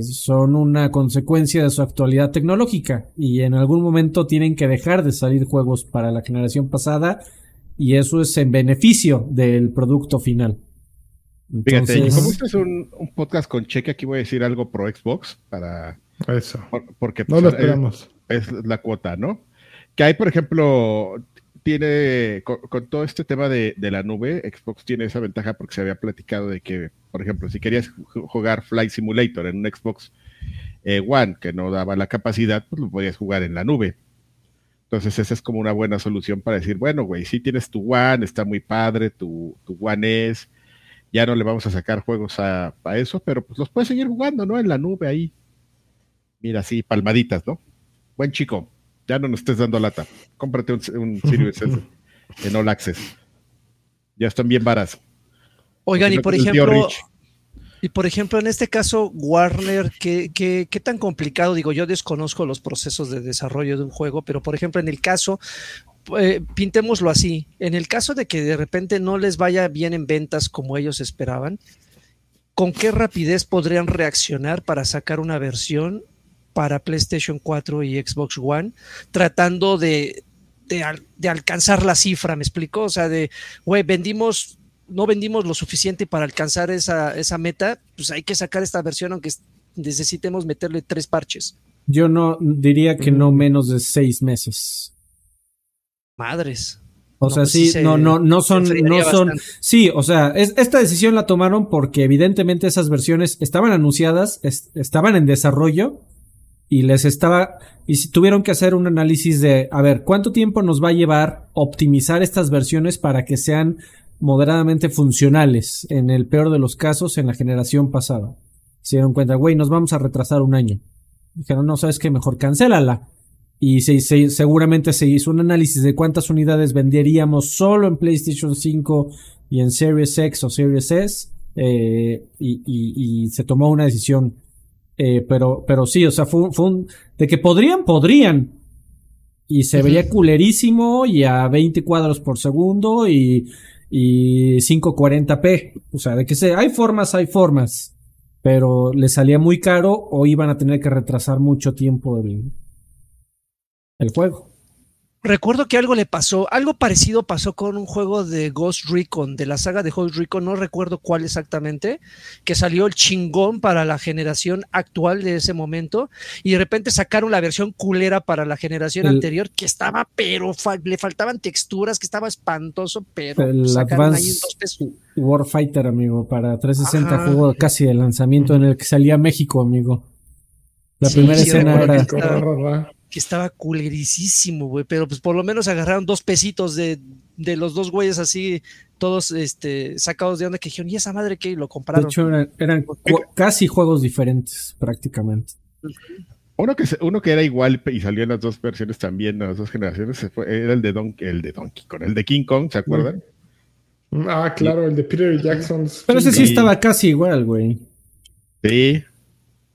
S3: son una consecuencia de su actualidad tecnológica y en algún momento tienen que dejar de salir juegos para la generación pasada y eso es en beneficio del producto final.
S4: Fíjate, y
S3: Entonces-
S4: como este es un, un podcast con cheque, aquí voy a decir algo pro Xbox para
S1: Eso.
S4: por- porque
S1: No
S4: pues,
S1: lo
S4: es-
S1: esperamos.
S4: es la cuota, ¿no? Que hay, por ejemplo, tiene con, con todo este tema de, de la nube, Xbox tiene esa ventaja porque se había platicado de que, por ejemplo, si querías ju- jugar Flight Simulator en un Xbox eh, One que no daba la capacidad, pues lo podías jugar en la nube. Entonces esa es como una buena solución para decir, bueno, güey, si tienes tu One, está muy padre, tu, tu One es, ya no le vamos a sacar juegos a, a eso, pero pues los puedes seguir jugando, ¿no? En la nube ahí. Mira, así, palmaditas, ¿no? Buen chico, ya no nos estés dando lata. Cómprate un, un S en All Access. Ya están bien varas.
S2: Oigan, y por ejemplo, y por ejemplo, en este caso, Warner, ¿qué, qué, qué tan complicado? Digo, yo desconozco los procesos de desarrollo de un juego, pero por ejemplo, en el caso, eh, pintémoslo así, en el caso de que de repente no les vaya bien en ventas como ellos esperaban, ¿con qué rapidez podrían reaccionar para sacar una versión para PlayStation 4 y Xbox One, tratando de, de, al- de alcanzar la cifra, ¿me explico? O sea, de, güey, vendimos, no vendimos lo suficiente para alcanzar esa, esa meta, pues hay que sacar esta versión aunque es- necesitemos meterle tres parches.
S3: Yo no diría que no menos de seis meses.
S2: Madres.
S3: O
S2: No,
S3: sea,
S2: pues
S3: sí,
S2: se-
S3: no, no, no son, no son,
S2: bastante.
S3: sí, o sea, es- esta decisión la tomaron porque evidentemente esas versiones estaban anunciadas, es- estaban en desarrollo y les estaba, y tuvieron que hacer un análisis de, a ver, ¿cuánto tiempo nos va a llevar optimizar estas versiones para que sean moderadamente funcionales en el peor de los casos en la generación pasada? Se dieron cuenta, güey, nos vamos a retrasar un año. Dijeron, no, sabes que mejor cancélala. Y se, se- seguramente se hizo un análisis de cuántas unidades venderíamos solo en PlayStation 5 y en Series X o Series S. eh, y, y- y se tomó una decisión. Eh, pero, pero sí, o sea, fue, un- fue un. De que podrían, podrían. Y se veía culerísimo y a 20 cuadros por segundo y, y 540p. O sea, de que se, hay formas, hay formas. Pero le salía muy caro o iban a tener que retrasar mucho tiempo el, el juego.
S2: Recuerdo que algo le pasó, algo parecido pasó con un juego de Ghost Recon, de la saga de Ghost Recon, no recuerdo cuál exactamente, que salió el chingón para la generación actual de ese momento, y de repente sacaron la versión culera para la generación
S3: El-
S2: anterior, que estaba, pero fa- le faltaban texturas, que estaba espantoso, pero
S3: El Advanced. Warfighter, amigo, para 360
S2: Ajá.
S3: juego casi de lanzamiento en el que salía México, amigo. La
S2: Sí,
S3: primera
S2: sí,
S3: escena era...
S2: que estaba- que culericísimo, güey, pero pues por lo menos agarraron dos pesitos de, de los dos güeyes así, todos este, sacados de onda, que dijeron, ¿y esa madre qué? Y lo
S3: De
S2: compraron.
S3: hecho, eran, eran cu- casi juegos diferentes, prácticamente.
S4: Uno que, se- uno que era igual y salió en las dos versiones también, en las dos generaciones, fue- era el de, Don, el de Donkey Kong, el de King Kong, ¿se acuerdan?
S1: Ah, claro, el de Peter Jackson.
S3: Pero ese sí
S4: Sí.
S3: estaba casi igual, güey.
S4: Sí,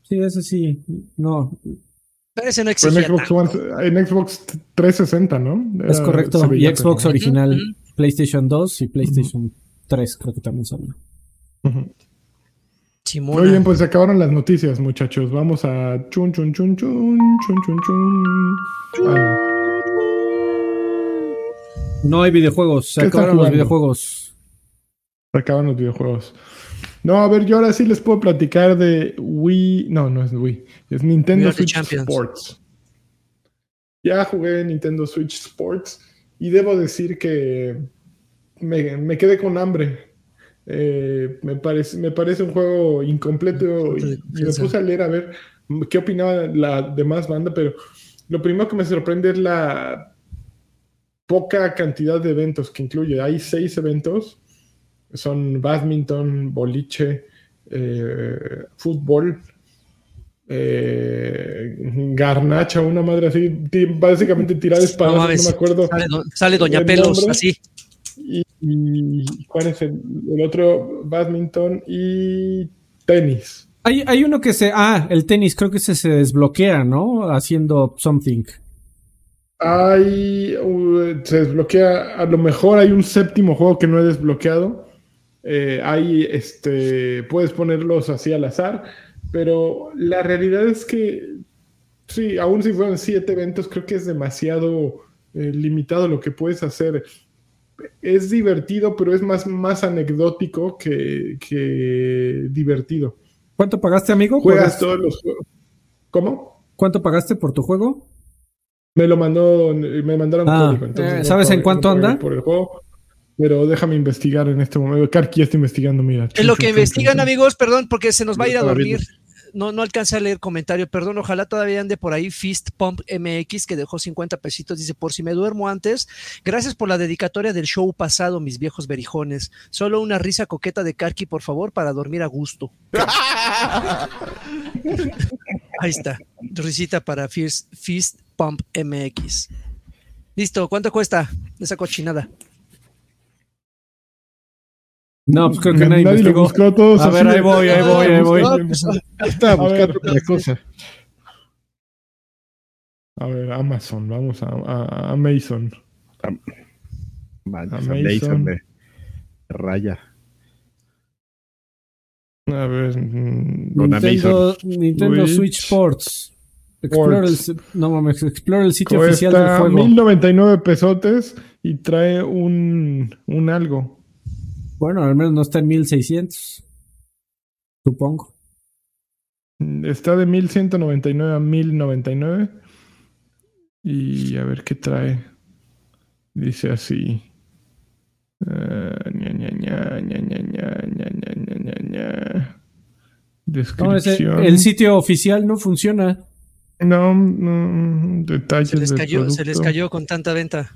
S3: Sí, ese sí. No,
S2: Pero ese no
S1: Fue en Xbox. One- en Xbox 360, ¿no?
S3: es correcto. Y Xbox original. PlayStation 2 y PlayStation 3 creo que también salió.
S2: Simona.
S1: Muy bien, pues se acabaron las noticias, muchachos. Vamos a chun chun chun chun chun chun chun. Ah,
S3: No hay videojuegos, se
S1: ¿Qué están
S3: acabaron los videojuegos.
S1: se acaban los videojuegos. No, a ver, yo ahora sí les puedo platicar de Wii. No, no es Wii. Es Nintendo Switch
S2: champions.
S1: Sports. Ya jugué Nintendo Switch Sports y debo decir que me, me quedé con hambre. Eh, me, parece, me parece un juego incompleto y, y me puse a leer a ver qué opinaba la demás banda, pero lo primero que me sorprende es la poca cantidad de eventos que incluye. Hay seis eventos, son badminton, boliche, eh, fútbol, eh, garnacha, una madre así, básicamente tirar espadas,
S2: No
S1: me acuerdo.
S2: Sale, sale Doña
S1: el
S2: Pelos,
S1: nombre.
S2: así.
S1: Y, y ¿cuál es el, el otro? Badminton y tenis.
S3: Hay, hay uno que se. Ah, el tenis, creo que ese se desbloquea, ¿no? Haciendo something.
S1: Hay, uh, se desbloquea, a lo mejor hay un séptimo juego que no he desbloqueado. Eh, hay, este, puedes ponerlos así al azar, pero la realidad es que, sí, aún si fueran siete eventos, creo que es demasiado eh, limitado lo que puedes hacer. Es divertido, pero es más, más anecdótico que, que divertido.
S3: ¿Cuánto pagaste, amigo?
S1: Juegas todos los juegos. ¿Cómo?
S3: ¿Cuánto pagaste por tu juego?
S1: Me lo mandó, me mandaron
S3: Ah,
S1: código. entonces
S3: eh,
S1: no
S3: ¿sabes en cuánto
S1: no
S3: anda?
S1: Por el juego, pero déjame investigar en este momento. Karki ya está investigando, mira.
S2: En lo que investigan, amigos, perdón, porque se nos va a ir a dormir. No, no alcancé a leer comentario, perdón, ojalá todavía ande por ahí Fist Pump MX que dejó 50 pesitos, dice, por si me duermo antes, gracias por la dedicatoria del show pasado, mis viejos berijones. Solo una risa coqueta de Karki, por favor, para dormir a gusto. Ahí está, risita para Fist, Fist Pump MX. Listo, ¿cuánto cuesta esa cochinada?
S3: No, pues creo que
S1: Nadie
S3: nadie,
S1: lo
S3: investigó.
S1: buscó, todos
S3: A ver,
S1: de-
S3: ahí voy, ahí voy, ahí voy.
S4: Estaba
S1: A ver.
S4: buscando otra cosa.
S1: A ver, Amazon, vamos a, a, a Amazon.
S4: Manches,
S1: Amazon.
S4: Amazon me raya.
S1: A ver. mm,
S3: Nintendo, Nintendo
S1: Switch.
S3: Switch Sports. Explora el, no mames, explora el sitio oficial
S1: Cuesta
S3: del juego.
S1: 1099 pesotes y trae un, un algo.
S3: Bueno, al menos no está en 1600. Supongo.
S1: Está de 1199 a 1099. Y a ver qué trae. Dice así. Descripción.
S3: El sitio oficial no funciona.
S1: No, no detalles.
S2: Se les, cayó, se les cayó con tanta venta.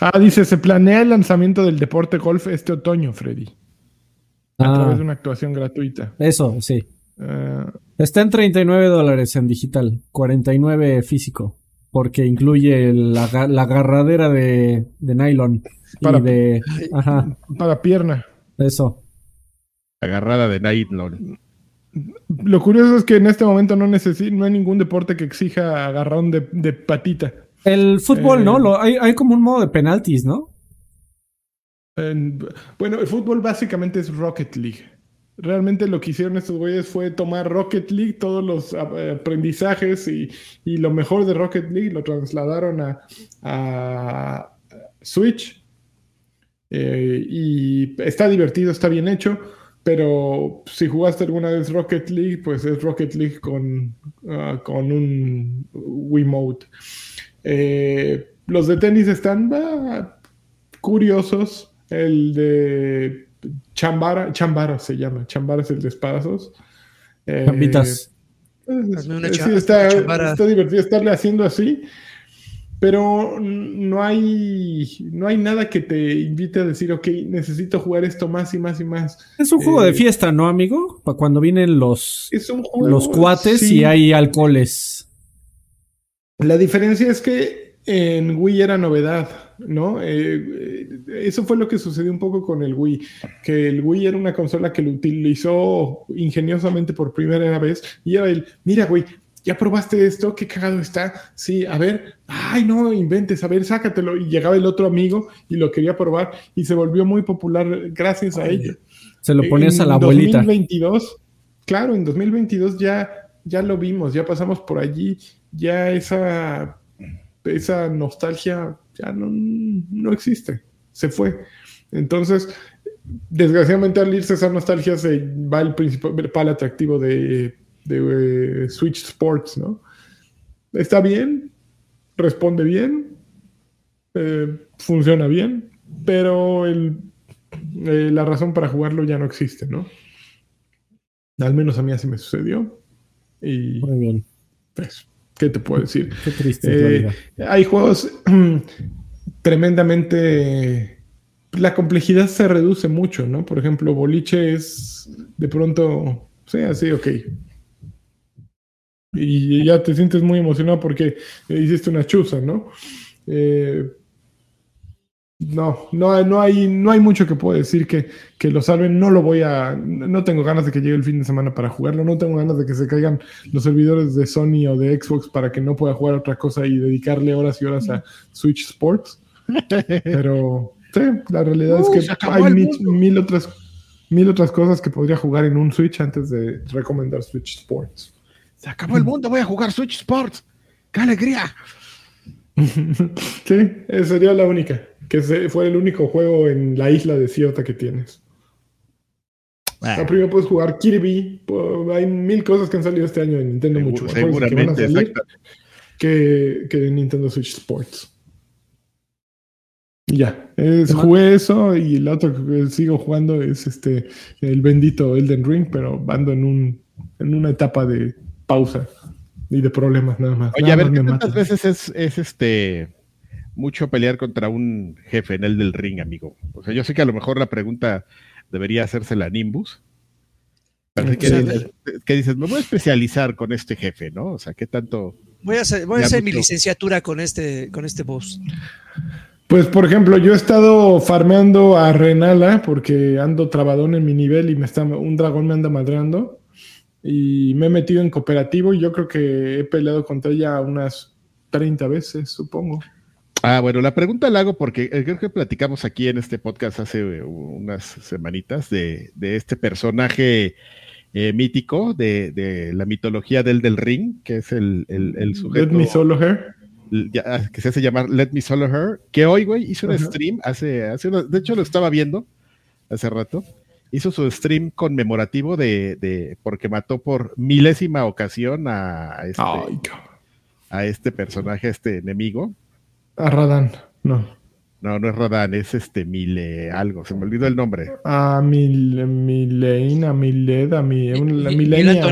S1: Ah, dice, se planea el lanzamiento del deporte golf este otoño, Freddy. A
S3: Ah,
S1: través de una actuación gratuita.
S3: eso, sí.
S1: Ah,
S3: Está en 39 dólares en digital, 49 físico, porque incluye la, la agarradera de, de nylon
S1: Para-
S3: y de... Ajá,
S1: para pierna.
S3: eso.
S4: Agarrada de nylon.
S1: Lo curioso es que en este momento no necesi- no hay ningún deporte que exija agarrón de, de patita.
S3: El fútbol,
S1: Eh.
S3: ¿no? Lo, hay, hay como un modo de penaltis, ¿no?
S1: En- bueno, el fútbol básicamente es Rocket League. Realmente lo que hicieron estos güeyes fue tomar Rocket League, todos los eh, aprendizajes y, y lo mejor de Rocket League lo trasladaron a, a Switch. Eh, y está divertido, está bien hecho, pero si jugaste alguna vez Rocket League, pues es Rocket League con, ah, con un Wiimote. Eh, los de tenis están ah, curiosos. El de Chambara, Chambara se llama. Chambara es el de espadazos. Eh,
S3: Chambitas.
S2: Hazme una
S1: sí,
S2: cha-
S1: está, divertido estarle haciendo así. Pero no hay, no hay nada que te invite a decir, ok, necesito jugar esto más y más y más.
S3: Es un juego
S1: Eh,
S3: de fiesta, ¿no, amigo? Para cuando vienen los,
S1: Es un juego.
S3: los cuates
S1: sí.
S3: y hay alcoholes.
S1: La diferencia es que en Wii era novedad, ¿no? Eh, eh, eso fue lo que sucedió un poco con el Wii, que el Wii era una consola que lo utilizó ingeniosamente por primera vez y era el, mira, güey, ¿ya probaste esto? ¿Qué cagado está? Sí, a ver, ay, no inventes, a ver, sácatelo. Y llegaba el otro amigo y lo quería probar y se volvió muy popular gracias a ello.
S3: Se lo ponías
S1: En
S3: a la abuelita.
S1: 2022, claro, en 2022 ya, ya lo vimos, ya pasamos por allí, ya esa, esa nostalgia ya no, no existe, se fue. Entonces, desgraciadamente al irse esa nostalgia se va el principal atractivo de, de eh, Switch Sports, ¿no? Está bien, responde bien, eh, funciona bien, pero el, eh, la razón para jugarlo ya no existe, ¿no? Al menos a mí así me sucedió. Y
S3: Muy bien.
S1: pues, ¿qué te puedo decir?
S3: Qué triste
S1: Eh, hay juegos tremendamente... La complejidad se reduce mucho, ¿no? Por ejemplo, boliche es de pronto, sí, así, ok. Y ya te sientes muy emocionado porque hiciste una chuza, ¿no? Eh, no, no, no, hay, no hay mucho que puedo decir que, que lo salven. No lo voy a. No tengo ganas de que llegue el fin de semana para jugarlo. No tengo ganas de que se caigan los servidores de Sony o de Xbox para que no pueda jugar otra cosa y dedicarle horas y horas a Switch Sports. Pero sí, la realidad
S4: Uh,
S1: es
S4: se
S1: que hay mil, mil otras, mil otras cosas que podría jugar en un Switch antes de recomendar Switch Sports.
S4: Se acabó el mundo, voy a jugar Switch Sports. ¡Qué alegría!
S1: Sí, esa sería la única. Que fue el único juego en la isla desierta que tienes.
S4: Ah,
S1: La primera puedes jugar Kirby. Hay mil cosas que han salido este año en Nintendo
S4: Segu-
S1: mucho mejores que van a
S4: seguramente,
S1: salir
S4: exacto.
S1: que, que en Nintendo Switch Sports. Y Ya, jugué eso y el otro que sigo jugando es este el bendito Elden Ring, pero ando en un en una etapa de pausa y de problemas nada más.
S4: Oye,
S1: Nada
S4: a ver, ¿qué tantas veces es, es este mucho pelear contra un jefe en el del ring, amigo? O sea, yo sé que a lo mejor la pregunta debería hacérsela a Nimbus. Pero. ¿qué, dices. Me voy a especializar con este jefe, ¿no? O sea, ¿qué tanto?
S2: Voy a hacer, voy a
S4: Ya
S2: hacer mi licenciatura con este, con este boss.
S1: Pues por ejemplo, yo he estado farmeando a Renala porque ando trabadón en mi nivel y me está un dragón me anda madreando y me he metido en cooperativo y yo creo que he peleado contra ella unas 30 veces, supongo.
S4: Ah, bueno, la pregunta la hago porque eh, creo que platicamos aquí en este podcast hace eh, unas semanitas de, de este personaje eh, mítico de, de, la mitología del del ring, que es el, el, el sujeto.
S1: Let me solo her.
S4: Ya, que se hace llamar Let Me Solo Her, que hoy, güey, hizo un uh -huh. stream hace, hace una, de hecho lo estaba viendo hace rato, hizo su stream conmemorativo de, de porque mató por milésima ocasión a, a este,
S1: Ay,
S4: a este personaje, a este enemigo.
S1: A Radan, no.
S4: No, no es Rodan, es este Mile algo, se me olvidó el nombre.
S1: A Mil, Mileina, Mileda, mi, Milenia.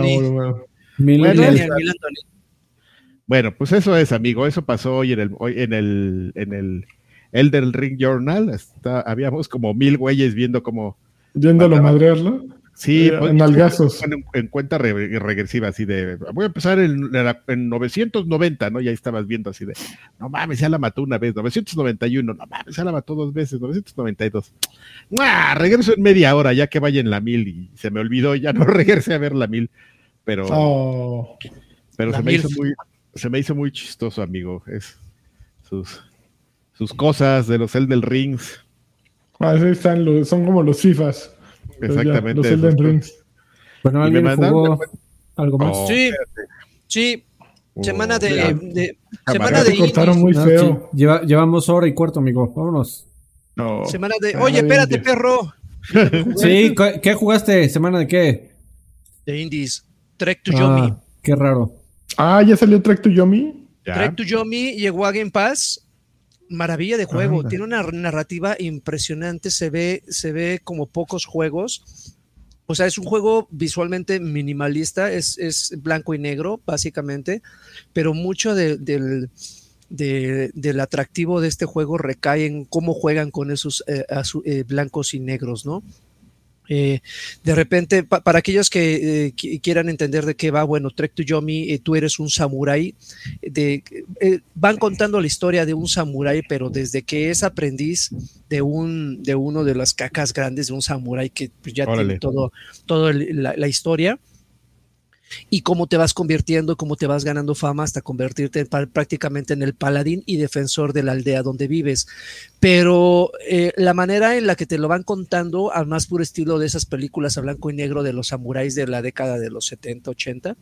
S4: Bueno, bueno, pues eso es, amigo, eso pasó hoy en el, hoy en el, en el Elder Ring Journal. Está, habíamos como mil güeyes viendo cómo.
S1: Yéndolo a madrearlo.
S4: Sí,
S1: eh, en algazos.
S4: En, en, cuenta re, regresiva, así de. Voy a empezar en, en, 990, ¿no? Y ahí estabas viendo así de. No mames, ya la mató una vez. 991, no mames, ya la mató dos veces. 992. ¡Mua! Regreso en media hora, ya que vaya en la mil. Y se me olvidó, ya no regresé a ver la mil. Pero.
S1: Oh,
S4: pero se me hizo muy se me hizo muy chistoso, amigo. Es sus, sus cosas de los Elden Rings.
S1: Ah, sí están los, son como los FIFAs.
S4: Exactamente.
S1: Ya, los Elden Rings.
S3: Bueno, ¿alguien jugó algo más?
S2: Oh, sí, sí. Semana de, oh, de, de semana
S1: de cortaron muy feo.
S3: No, sí. Lleva, llevamos hora y cuarto, amigo. Vámonos.
S2: No. Semana de. Oye, espérate, perro.
S3: sí, ¿qué jugaste? ¿Semana de qué?
S2: De Indies. Trek to ah, Yomi.
S3: Qué raro.
S1: Ah, ya salió Trek to Yomi.
S2: Trek to Yomi llegó a Game Pass. Maravilla de juego. Ah, Tiene una narrativa impresionante. Se ve, se ve como pocos juegos. O sea, es un juego visualmente minimalista. Es, es blanco y negro, básicamente. Pero mucho de, del, de, del atractivo de este juego recae en cómo juegan con esos eh, eh, blancos y negros, ¿no? Eh, de repente, pa para aquellos que, eh, que, quieran entender de qué va, bueno, Trek to Yomi, eh, tú eres un samurái, de, eh, van contando la historia de un samurái, pero desde que es aprendiz de, un, de uno de las cacas grandes de un samurái que pues, ya Órale. tiene todo, todo la, la historia y cómo te vas convirtiendo, cómo te vas ganando fama hasta convertirte en, prácticamente en el paladín y defensor de la aldea donde vives. Pero eh, la manera en la que te lo van contando, al más puro estilo de esas películas a blanco y negro de los samuráis de la década de los 70, 80,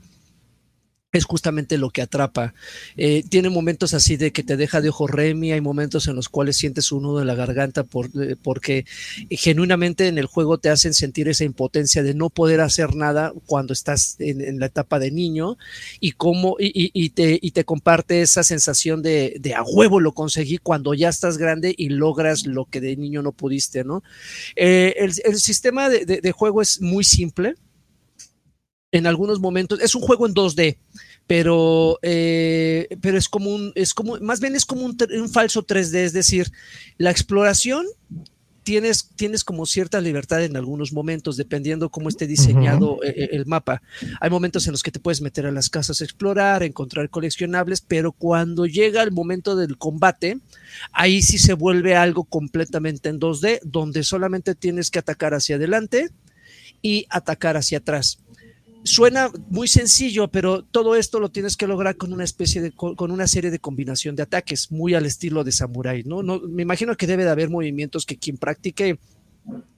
S2: es justamente lo que atrapa. Eh, tiene momentos así de que te deja de ojo remi, hay momentos en los cuales sientes un nudo en la garganta por, eh, porque genuinamente en el juego te hacen sentir esa impotencia de no poder hacer nada cuando estás en, la etapa de niño y cómo y, te, y te comparte esa sensación de, de, a huevo lo conseguí cuando ya estás grande y logras lo que de niño no pudiste, ¿no? Eh, el, el, sistema de, de juego es muy simple en algunos momentos. Es un juego en 2D, pero, eh, pero es como un, es como, más bien es como un, un, falso 3D, es decir, la exploración tienes, tienes como cierta libertad en algunos momentos, dependiendo cómo esté diseñado uh -huh. el, el, mapa. Hay momentos en los que te puedes meter a las casas a explorar, encontrar coleccionables, pero cuando llega el momento del combate, ahí sí se vuelve algo completamente en 2D, donde solamente tienes que atacar hacia adelante y atacar hacia atrás suena muy sencillo, pero todo esto lo tienes que lograr con una especie de, con una serie de combinación de ataques, muy al estilo de Samurai, ¿no? no me imagino que debe de haber movimientos que quien practique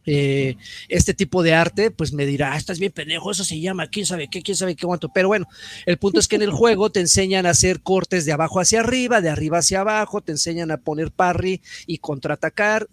S2: eh, este tipo de arte, pues me dirá, ah, estás bien pendejo, eso se llama, quién sabe qué, quién sabe qué cuánto. Pero bueno, el punto es que en el juego te enseñan a hacer cortes de abajo hacia arriba, de arriba hacia abajo, te enseñan a poner parry y contraatacar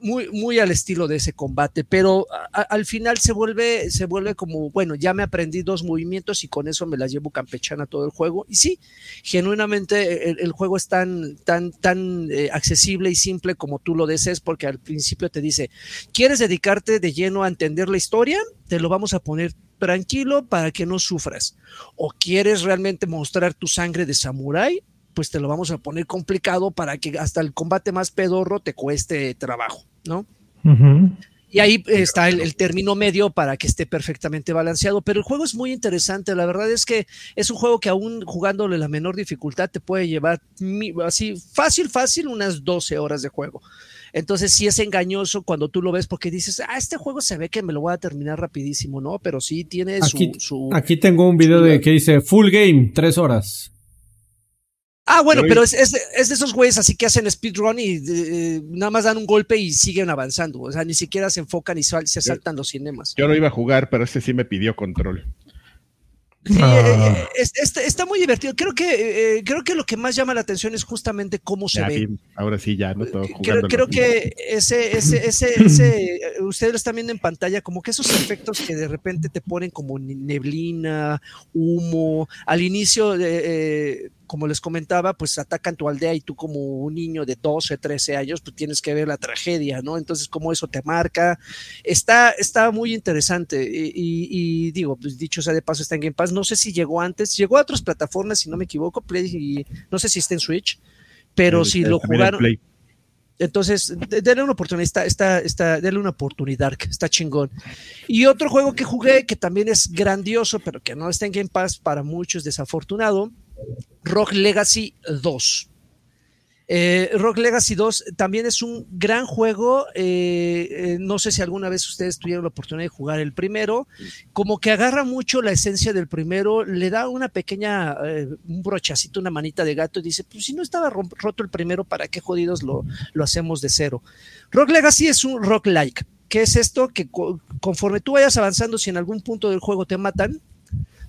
S2: muy, muy al estilo de ese combate, pero al final se vuelve, se vuelve como, bueno, ya me aprendí dos movimientos y con eso me las llevo campechana todo el juego. Y sí, genuinamente el, el juego es tan, tan, tan eh, accesible y simple como tú lo desees, porque al principio te dice, ¿quieres dedicarte de lleno a entender la historia? Te lo vamos a poner tranquilo para que no sufras. ¿O quieres realmente mostrar tu sangre de samurái? Pues te lo vamos a poner complicado para que hasta el combate más pedorro te cueste trabajo, ¿no? Uh -huh. Y ahí está el, el, término medio para que esté perfectamente balanceado. Pero el juego es muy interesante. La verdad es que es un juego que aún jugándole la menor dificultad te puede llevar así fácil, fácil unas 12 horas de juego. Entonces sí es engañoso cuando tú lo ves porque dices, ah, este juego se ve que me lo voy a terminar rapidísimo, ¿no? Pero sí tiene
S3: aquí,
S2: su, su,
S3: Aquí tengo un video de que dice full game, tres horas.
S2: Ah, bueno,
S4: Pero-
S2: es, es de, es de esos güeyes así que hacen speedrun y eh, nada más dan un golpe y siguen avanzando. O sea, ni siquiera se enfocan y sal- se saltan los cinemas.
S4: Yo no iba a jugar, pero este sí me pidió control.
S2: Sí,
S1: Ah.
S2: eh, eh, es- está, muy divertido. Creo que, eh, creo que lo que más llama la atención es justamente cómo se
S4: Ya,
S2: ve.
S4: bien, ahora sí, ya no todo
S2: Creo,
S4: jugando.
S2: creo que ese, ese, ese, ese, eh, ustedes lo están viendo en pantalla, como que esos efectos que de repente te ponen como ne- neblina, humo, al inicio, eh, eh, como les comentaba, pues atacan tu aldea y tú como un niño de 12, 13 años, pues tienes que ver la tragedia, ¿no? Entonces, cómo eso te marca. Está, está muy interesante y, y- y digo, pues dicho sea de paso, está en Game Pass. No sé si llegó antes, llegó a otras plataformas, si no me equivoco, Play y no sé si está en Switch, pero si lo jugaron, entonces, de- denle una oportunidad, está, está, está, denle una oportunidad, está chingón. Y otro juego que jugué, que también es grandioso, pero que no está en Game Pass para muchos, desafortunado, Rock Legacy 2. Eh, Rock Legacy 2 también es un gran juego. eh, eh, no sé si alguna vez ustedes tuvieron la oportunidad de jugar el primero. Como que agarra mucho la esencia del primero, le da una pequeña, un brochacito, una manita de gato y dice: Pues si no estaba roto el primero, ¿para qué jodidos lo, lo hacemos de cero? Rock Legacy es un rock like. ¿Qué es esto? Que co- conforme tú vayas avanzando, si en algún punto del juego te matan,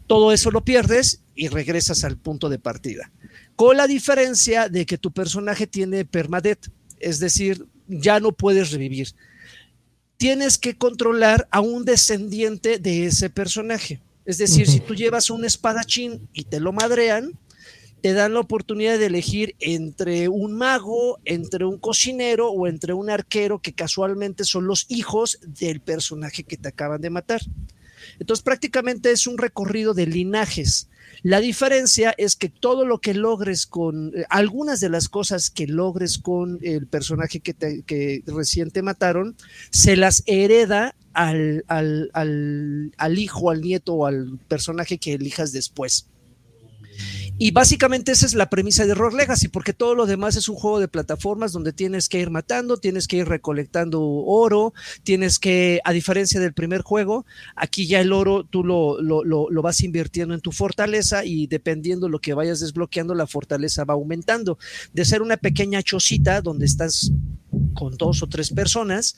S2: todo eso lo pierdes y regresas al punto de partida. Con la diferencia de que tu personaje tiene permadeath, es decir, ya no puedes revivir. Tienes que controlar a un descendiente de ese personaje. Es decir, si tú llevas un espadachín y te lo madrean, te dan la oportunidad de elegir entre un mago, entre un cocinero o entre un arquero que casualmente son los hijos del personaje que te acaban de matar. Entonces prácticamente es un recorrido de linajes. La diferencia es que todo lo que logres con, eh, algunas de las cosas que logres con el personaje que, te, recién te mataron, se las hereda al, al hijo, al nieto o al personaje que elijas después. Y básicamente esa es la premisa de Rock Legacy, porque todo lo demás es un juego de plataformas donde tienes que ir matando, tienes que ir recolectando oro, tienes que, a diferencia del primer juego, aquí ya el oro tú lo, lo, lo, lo vas invirtiendo en tu fortaleza y dependiendo lo que vayas desbloqueando, la fortaleza va aumentando. De ser una pequeña chocita donde estás con dos o tres personas,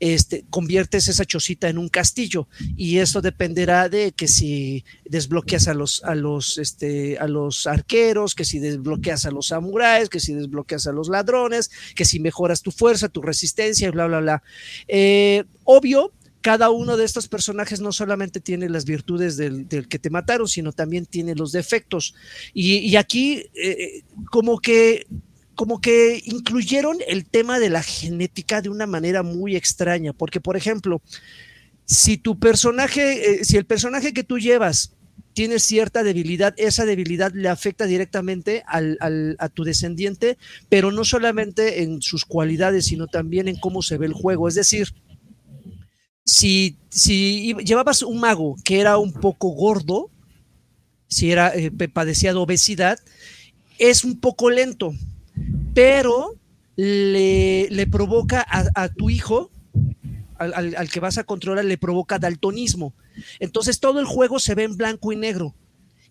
S2: este, conviertes esa chocita en un castillo y eso dependerá de que si desbloqueas a los, a los, este, a los arqueros, que si desbloqueas a los samuráis, que si desbloqueas a los ladrones, que si mejoras tu fuerza, tu resistencia bla, bla, bla. Eh, obvio, cada uno de estos personajes no solamente tiene las virtudes del, que te mataron, sino también tiene los defectos. Y, y aquí, eh, como que como que incluyeron el tema de la genética de una manera muy extraña, porque por ejemplo, si tu personaje, eh, si el personaje que tú llevas tiene cierta debilidad, esa debilidad le afecta directamente al, a tu descendiente, pero no solamente en sus cualidades, sino también en cómo se ve el juego. Es decir, si, si llevabas un mago que era un poco gordo, si era, eh, padecía de obesidad, es un poco lento, pero le, provoca a, tu hijo, al, que vas a controlar, le provoca daltonismo. Entonces todo el juego se ve en blanco y negro.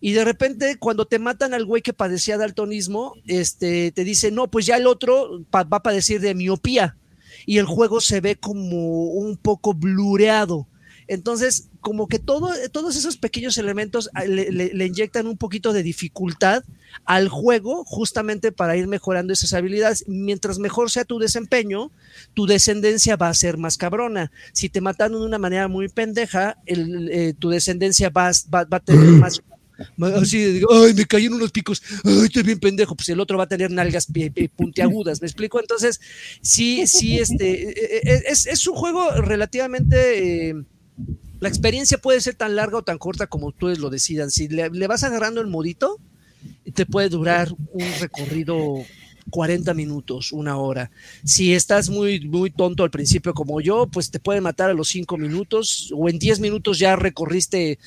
S2: Y de repente, cuando te matan al güey que padecía daltonismo, este, te dice, no, pues ya el otro va a padecer de miopía. Y el juego se ve como un poco blureado. Entonces, como que todo, todos esos pequeños elementos ah, le, inyectan un poquito de dificultad al juego justamente para ir mejorando esas habilidades. Mientras mejor sea tu desempeño, tu descendencia va a ser más cabrona. Si te mataron de una manera muy pendeja, el, eh, tu descendencia va, va, va a tener más así de, ay, me cayeron unos picos, ay, estoy bien pendejo, pues el otro va a tener nalgas puntiagudas, ¿me explico? Entonces, sí, sí, este, es, es un juego relativamente... Eh, la experiencia puede ser tan larga o tan corta como ustedes lo decidan. Si le, le, vas agarrando el modito, te puede durar un recorrido 40 minutos, una hora. Si estás muy, muy tonto al principio como yo, pues te pueden matar a los 5 minutos o en 10 minutos ya recorriste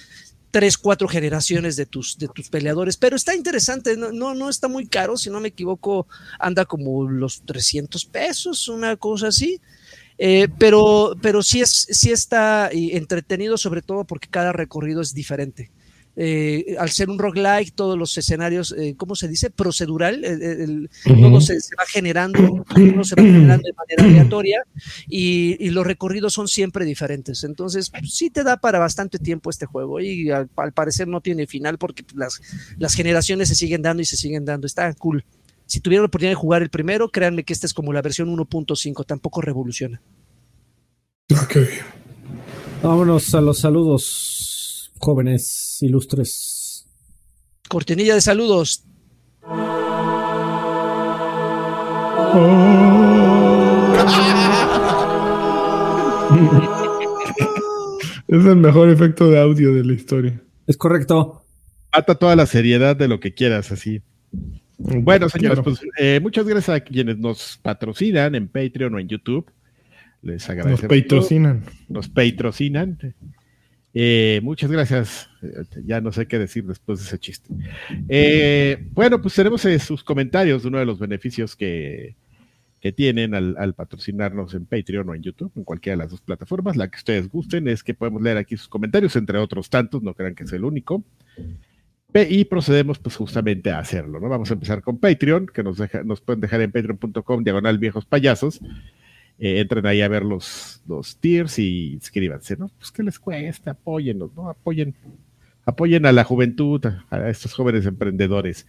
S2: tres, cuatro generaciones de tus, de tus peleadores, pero está interesante, no, no, no está muy caro, si no me equivoco, anda como los 300 pesos, una cosa así. Eh, pero, pero sí, es, sí está entretenido, sobre todo porque cada recorrido es diferente. Eh, al ser un roguelike, todos los escenarios, eh, ¿cómo se dice? Procedural, el, todo se, se, va generando, uno se va generando de manera aleatoria y, y, los recorridos son siempre diferentes. Entonces, sí te da para bastante tiempo este juego y al, al parecer no tiene final porque las, las generaciones se siguen dando y se siguen dando. Está cool. Si tuvieran la oportunidad de jugar el primero, créanme que esta es como la versión 1.5, tampoco revoluciona.
S1: Okay.
S3: Vámonos a los saludos, jóvenes ilustres.
S2: Cortinilla de saludos.
S1: es el mejor efecto de audio de la historia.
S3: Es correcto.
S4: Mata toda la seriedad de lo que quieras, así. Bueno, señores, claro. pues eh, muchas gracias a quienes nos patrocinan en Patreon o en YouTube. Les agradecemos.
S1: Nos patrocinan.
S4: Nos patrocinan. Eh, muchas gracias. Ya no sé qué decir después de ese chiste. Eh, bueno, pues tenemos eh, sus comentarios de uno de los beneficios que, que tienen al, al, patrocinarnos en Patreon o en YouTube, en cualquiera de las dos plataformas. La que ustedes gusten es que podemos leer aquí sus comentarios, entre otros tantos, no crean que es el único. Y procedemos pues justamente a hacerlo, ¿no? Vamos a empezar con Patreon, que nos, nos pueden dejar en patreon.com, diagonal viejos payasos. Eh, entren ahí a ver los, los tiers y inscríbanse, ¿no? Pues que les cuesta, apóyennos, ¿no? Apoyen, apoyen a la juventud, a, estos jóvenes emprendedores.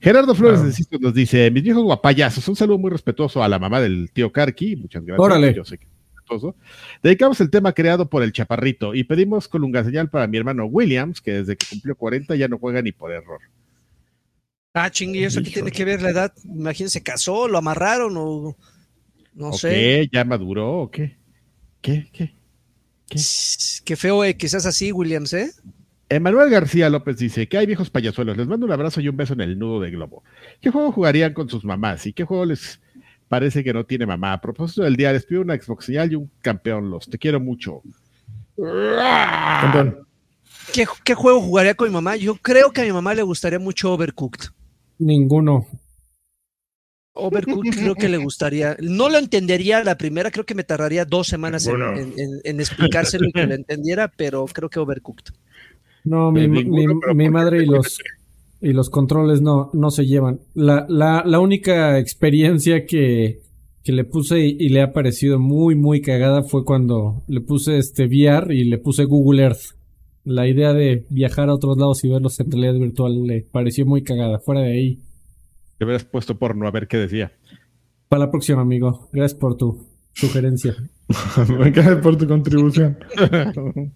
S4: Gerardo Flores wow. nos dice, mis viejos guapayazos, un saludo muy respetuoso a la mamá del tío Karki, muchas gracias.
S3: Órale.
S4: Yo sé que Dedicamos el tema creado por el Chaparrito y pedimos colunga señal para mi hermano Williams, que desde que cumplió 40 ya no juega ni por error.
S2: Ah, chingui, ¿eso qué tiene que ver la edad? Imagínense, casó, lo amarraron o no
S4: ¿O
S2: sé.
S4: qué? ¿Ya maduró o qué? ¿Qué? ¿Qué?
S2: ¿Qué? Qué feo eh, que seas así, Williams, ¿eh?
S4: Emanuel García López dice que hay viejos payasuelos. Les mando un abrazo y un beso en el nudo de globo. ¿Qué juego jugarían con sus mamás? ¿Y qué juego les parece que no tiene mamá? A propósito del día, les pido una Xbox señal y un campeón. Los te quiero mucho.
S1: Campeón.
S2: ¿Qué, ¿Qué, juego jugaría con mi mamá? Yo creo que a mi mamá le gustaría mucho Overcooked.
S3: Ninguno.
S2: Overcooked creo que le gustaría. No lo entendería la primera, creo que me tardaría dos semanas bueno. en, en, en, explicárselo y que lo entendiera, pero creo que Overcooked.
S3: No, mi, mi, mi madre y los, y los controles no, no se llevan. La, la, la única experiencia que, que le puse y, y, le ha parecido muy, muy cagada fue cuando le puse este VR y le puse Google Earth. La idea de viajar a otros lados y verlos en realidad virtual le pareció muy cagada. Fuera de ahí.
S4: Te hubieras puesto porno a ver qué decía.
S3: Para la próxima, amigo. Gracias por tu sugerencia.
S1: Gracias por tu contribución.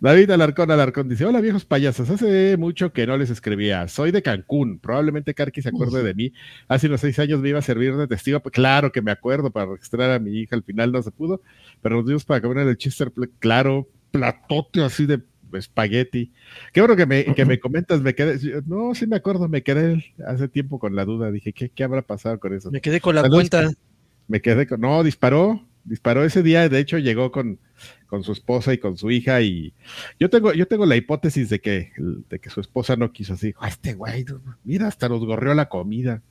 S4: David Alarcón Alarcón dice: Hola viejos payasos, hace mucho que no les escribía. Soy de Cancún. Probablemente Karki se acuerde de mí. Hace unos seis años me iba a servir de testigo. Claro que me acuerdo para registrar a mi hija. Al final no se pudo, pero nos dimos para comer en el Chester. Claro, platote así de espagueti. Qué bueno que me, que me comentas, me quedé, no, sí me acuerdo, me quedé hace tiempo con la duda, dije, ¿qué, qué habrá pasado con eso?
S2: Me quedé con la cuenta.
S4: Me quedé con, no, disparó, disparó ese día, de hecho llegó con, con su esposa y con su hija y yo tengo, yo tengo la hipótesis de que, de que su esposa no quiso así, ah, este güey, mira, hasta nos gorreó la comida.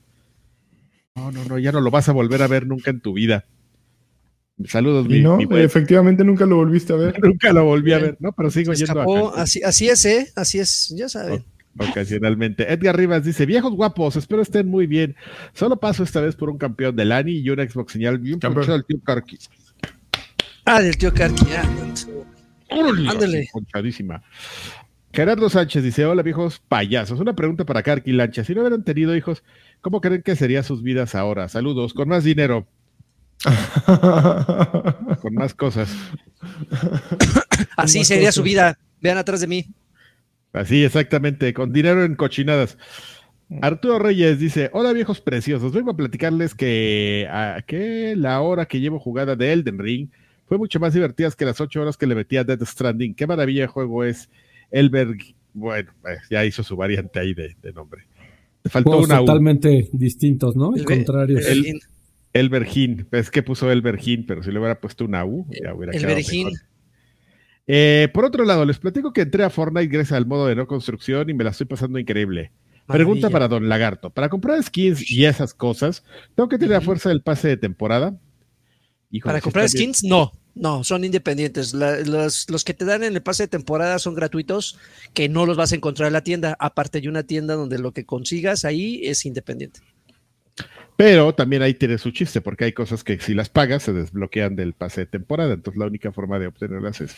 S4: No, no, no, ya no lo vas a volver a ver nunca en tu vida. Saludos,
S1: mi, no, mi efectivamente nunca lo volviste a ver.
S4: nunca lo volví a ver, ¿no? Pero sigo yendo
S2: escapó, a así, así es, ¿eh? Así es, ya saben.
S4: Ocasionalmente. Edgar Rivas dice: Viejos guapos, espero estén muy bien. Solo paso esta vez por un campeón del ANI y una Xbox señal y un del tío Karki.
S2: Ah, del tío Karki, ya.
S4: Ándale. Conchadísima. Gerardo Sánchez dice: Hola, viejos payasos. Una pregunta para Karki Lancha. Si no hubieran tenido hijos, ¿cómo creen que serían sus vidas ahora? Saludos, con más dinero. Con más cosas.
S2: Así sería cosas. su vida. Vean atrás de mí.
S4: Así, exactamente, con dinero en cochinadas. Arturo Reyes dice: Hola viejos preciosos, vengo a platicarles que, a, que la hora que llevo jugada de Elden Ring fue mucho más divertida que las ocho horas que le metí a Death Stranding. Qué maravilla de juego es Elberg. Bueno, eh, ya hizo su variante ahí de, de nombre.
S3: Faltó una totalmente U. distintos, ¿no?
S2: El,
S3: contrarios.
S4: El, el Bergín, es que puso el Bergín, pero si le hubiera puesto una U, ya hubiera
S2: el
S4: quedado
S2: Bergín.
S4: mejor. Eh, por otro lado, les platico que entré a Fortnite gracias al modo de no construcción y me la estoy pasando increíble. Maravilla. Pregunta para Don Lagarto. Para comprar skins y esas cosas, ¿tengo que tener la fuerza del pase de temporada?
S2: Para comprar skins, bien. no. No, son independientes. La- los, los que te dan en el pase de temporada son gratuitos, que no los vas a encontrar en la tienda, aparte de una tienda donde lo que consigas ahí es independiente.
S4: Pero también ahí tiene su chiste, porque hay cosas que si las pagas se desbloquean del pase de temporada. Entonces la única forma de obtenerlas es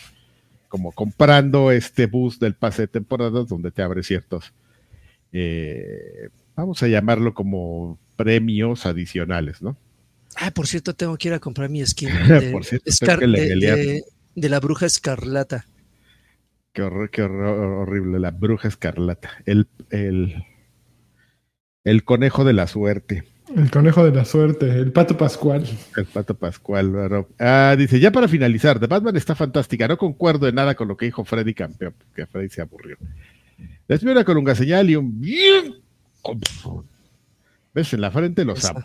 S4: como comprando este boost del pase de temporada, donde te abre ciertos, eh, vamos a llamarlo como premios adicionales, ¿no?
S2: Ah, por cierto, tengo que ir a comprar mi skin
S4: Por
S2: de,
S4: cierto, que levelear.
S2: de- de la bruja escarlata.
S4: Qué, horror, qué horror- horrible, la bruja escarlata. El, el, el conejo de la suerte.
S1: El conejo de la suerte, el pato pascual.
S4: El pato Pascual. ¿verdad? Ah, dice, ya para finalizar, The Batman está fantástica. No concuerdo en nada con lo que dijo Freddy Campeón, que Freddy se aburrió. Les pido una colunga señal y un bien. ¿Ves? En la frente los amo.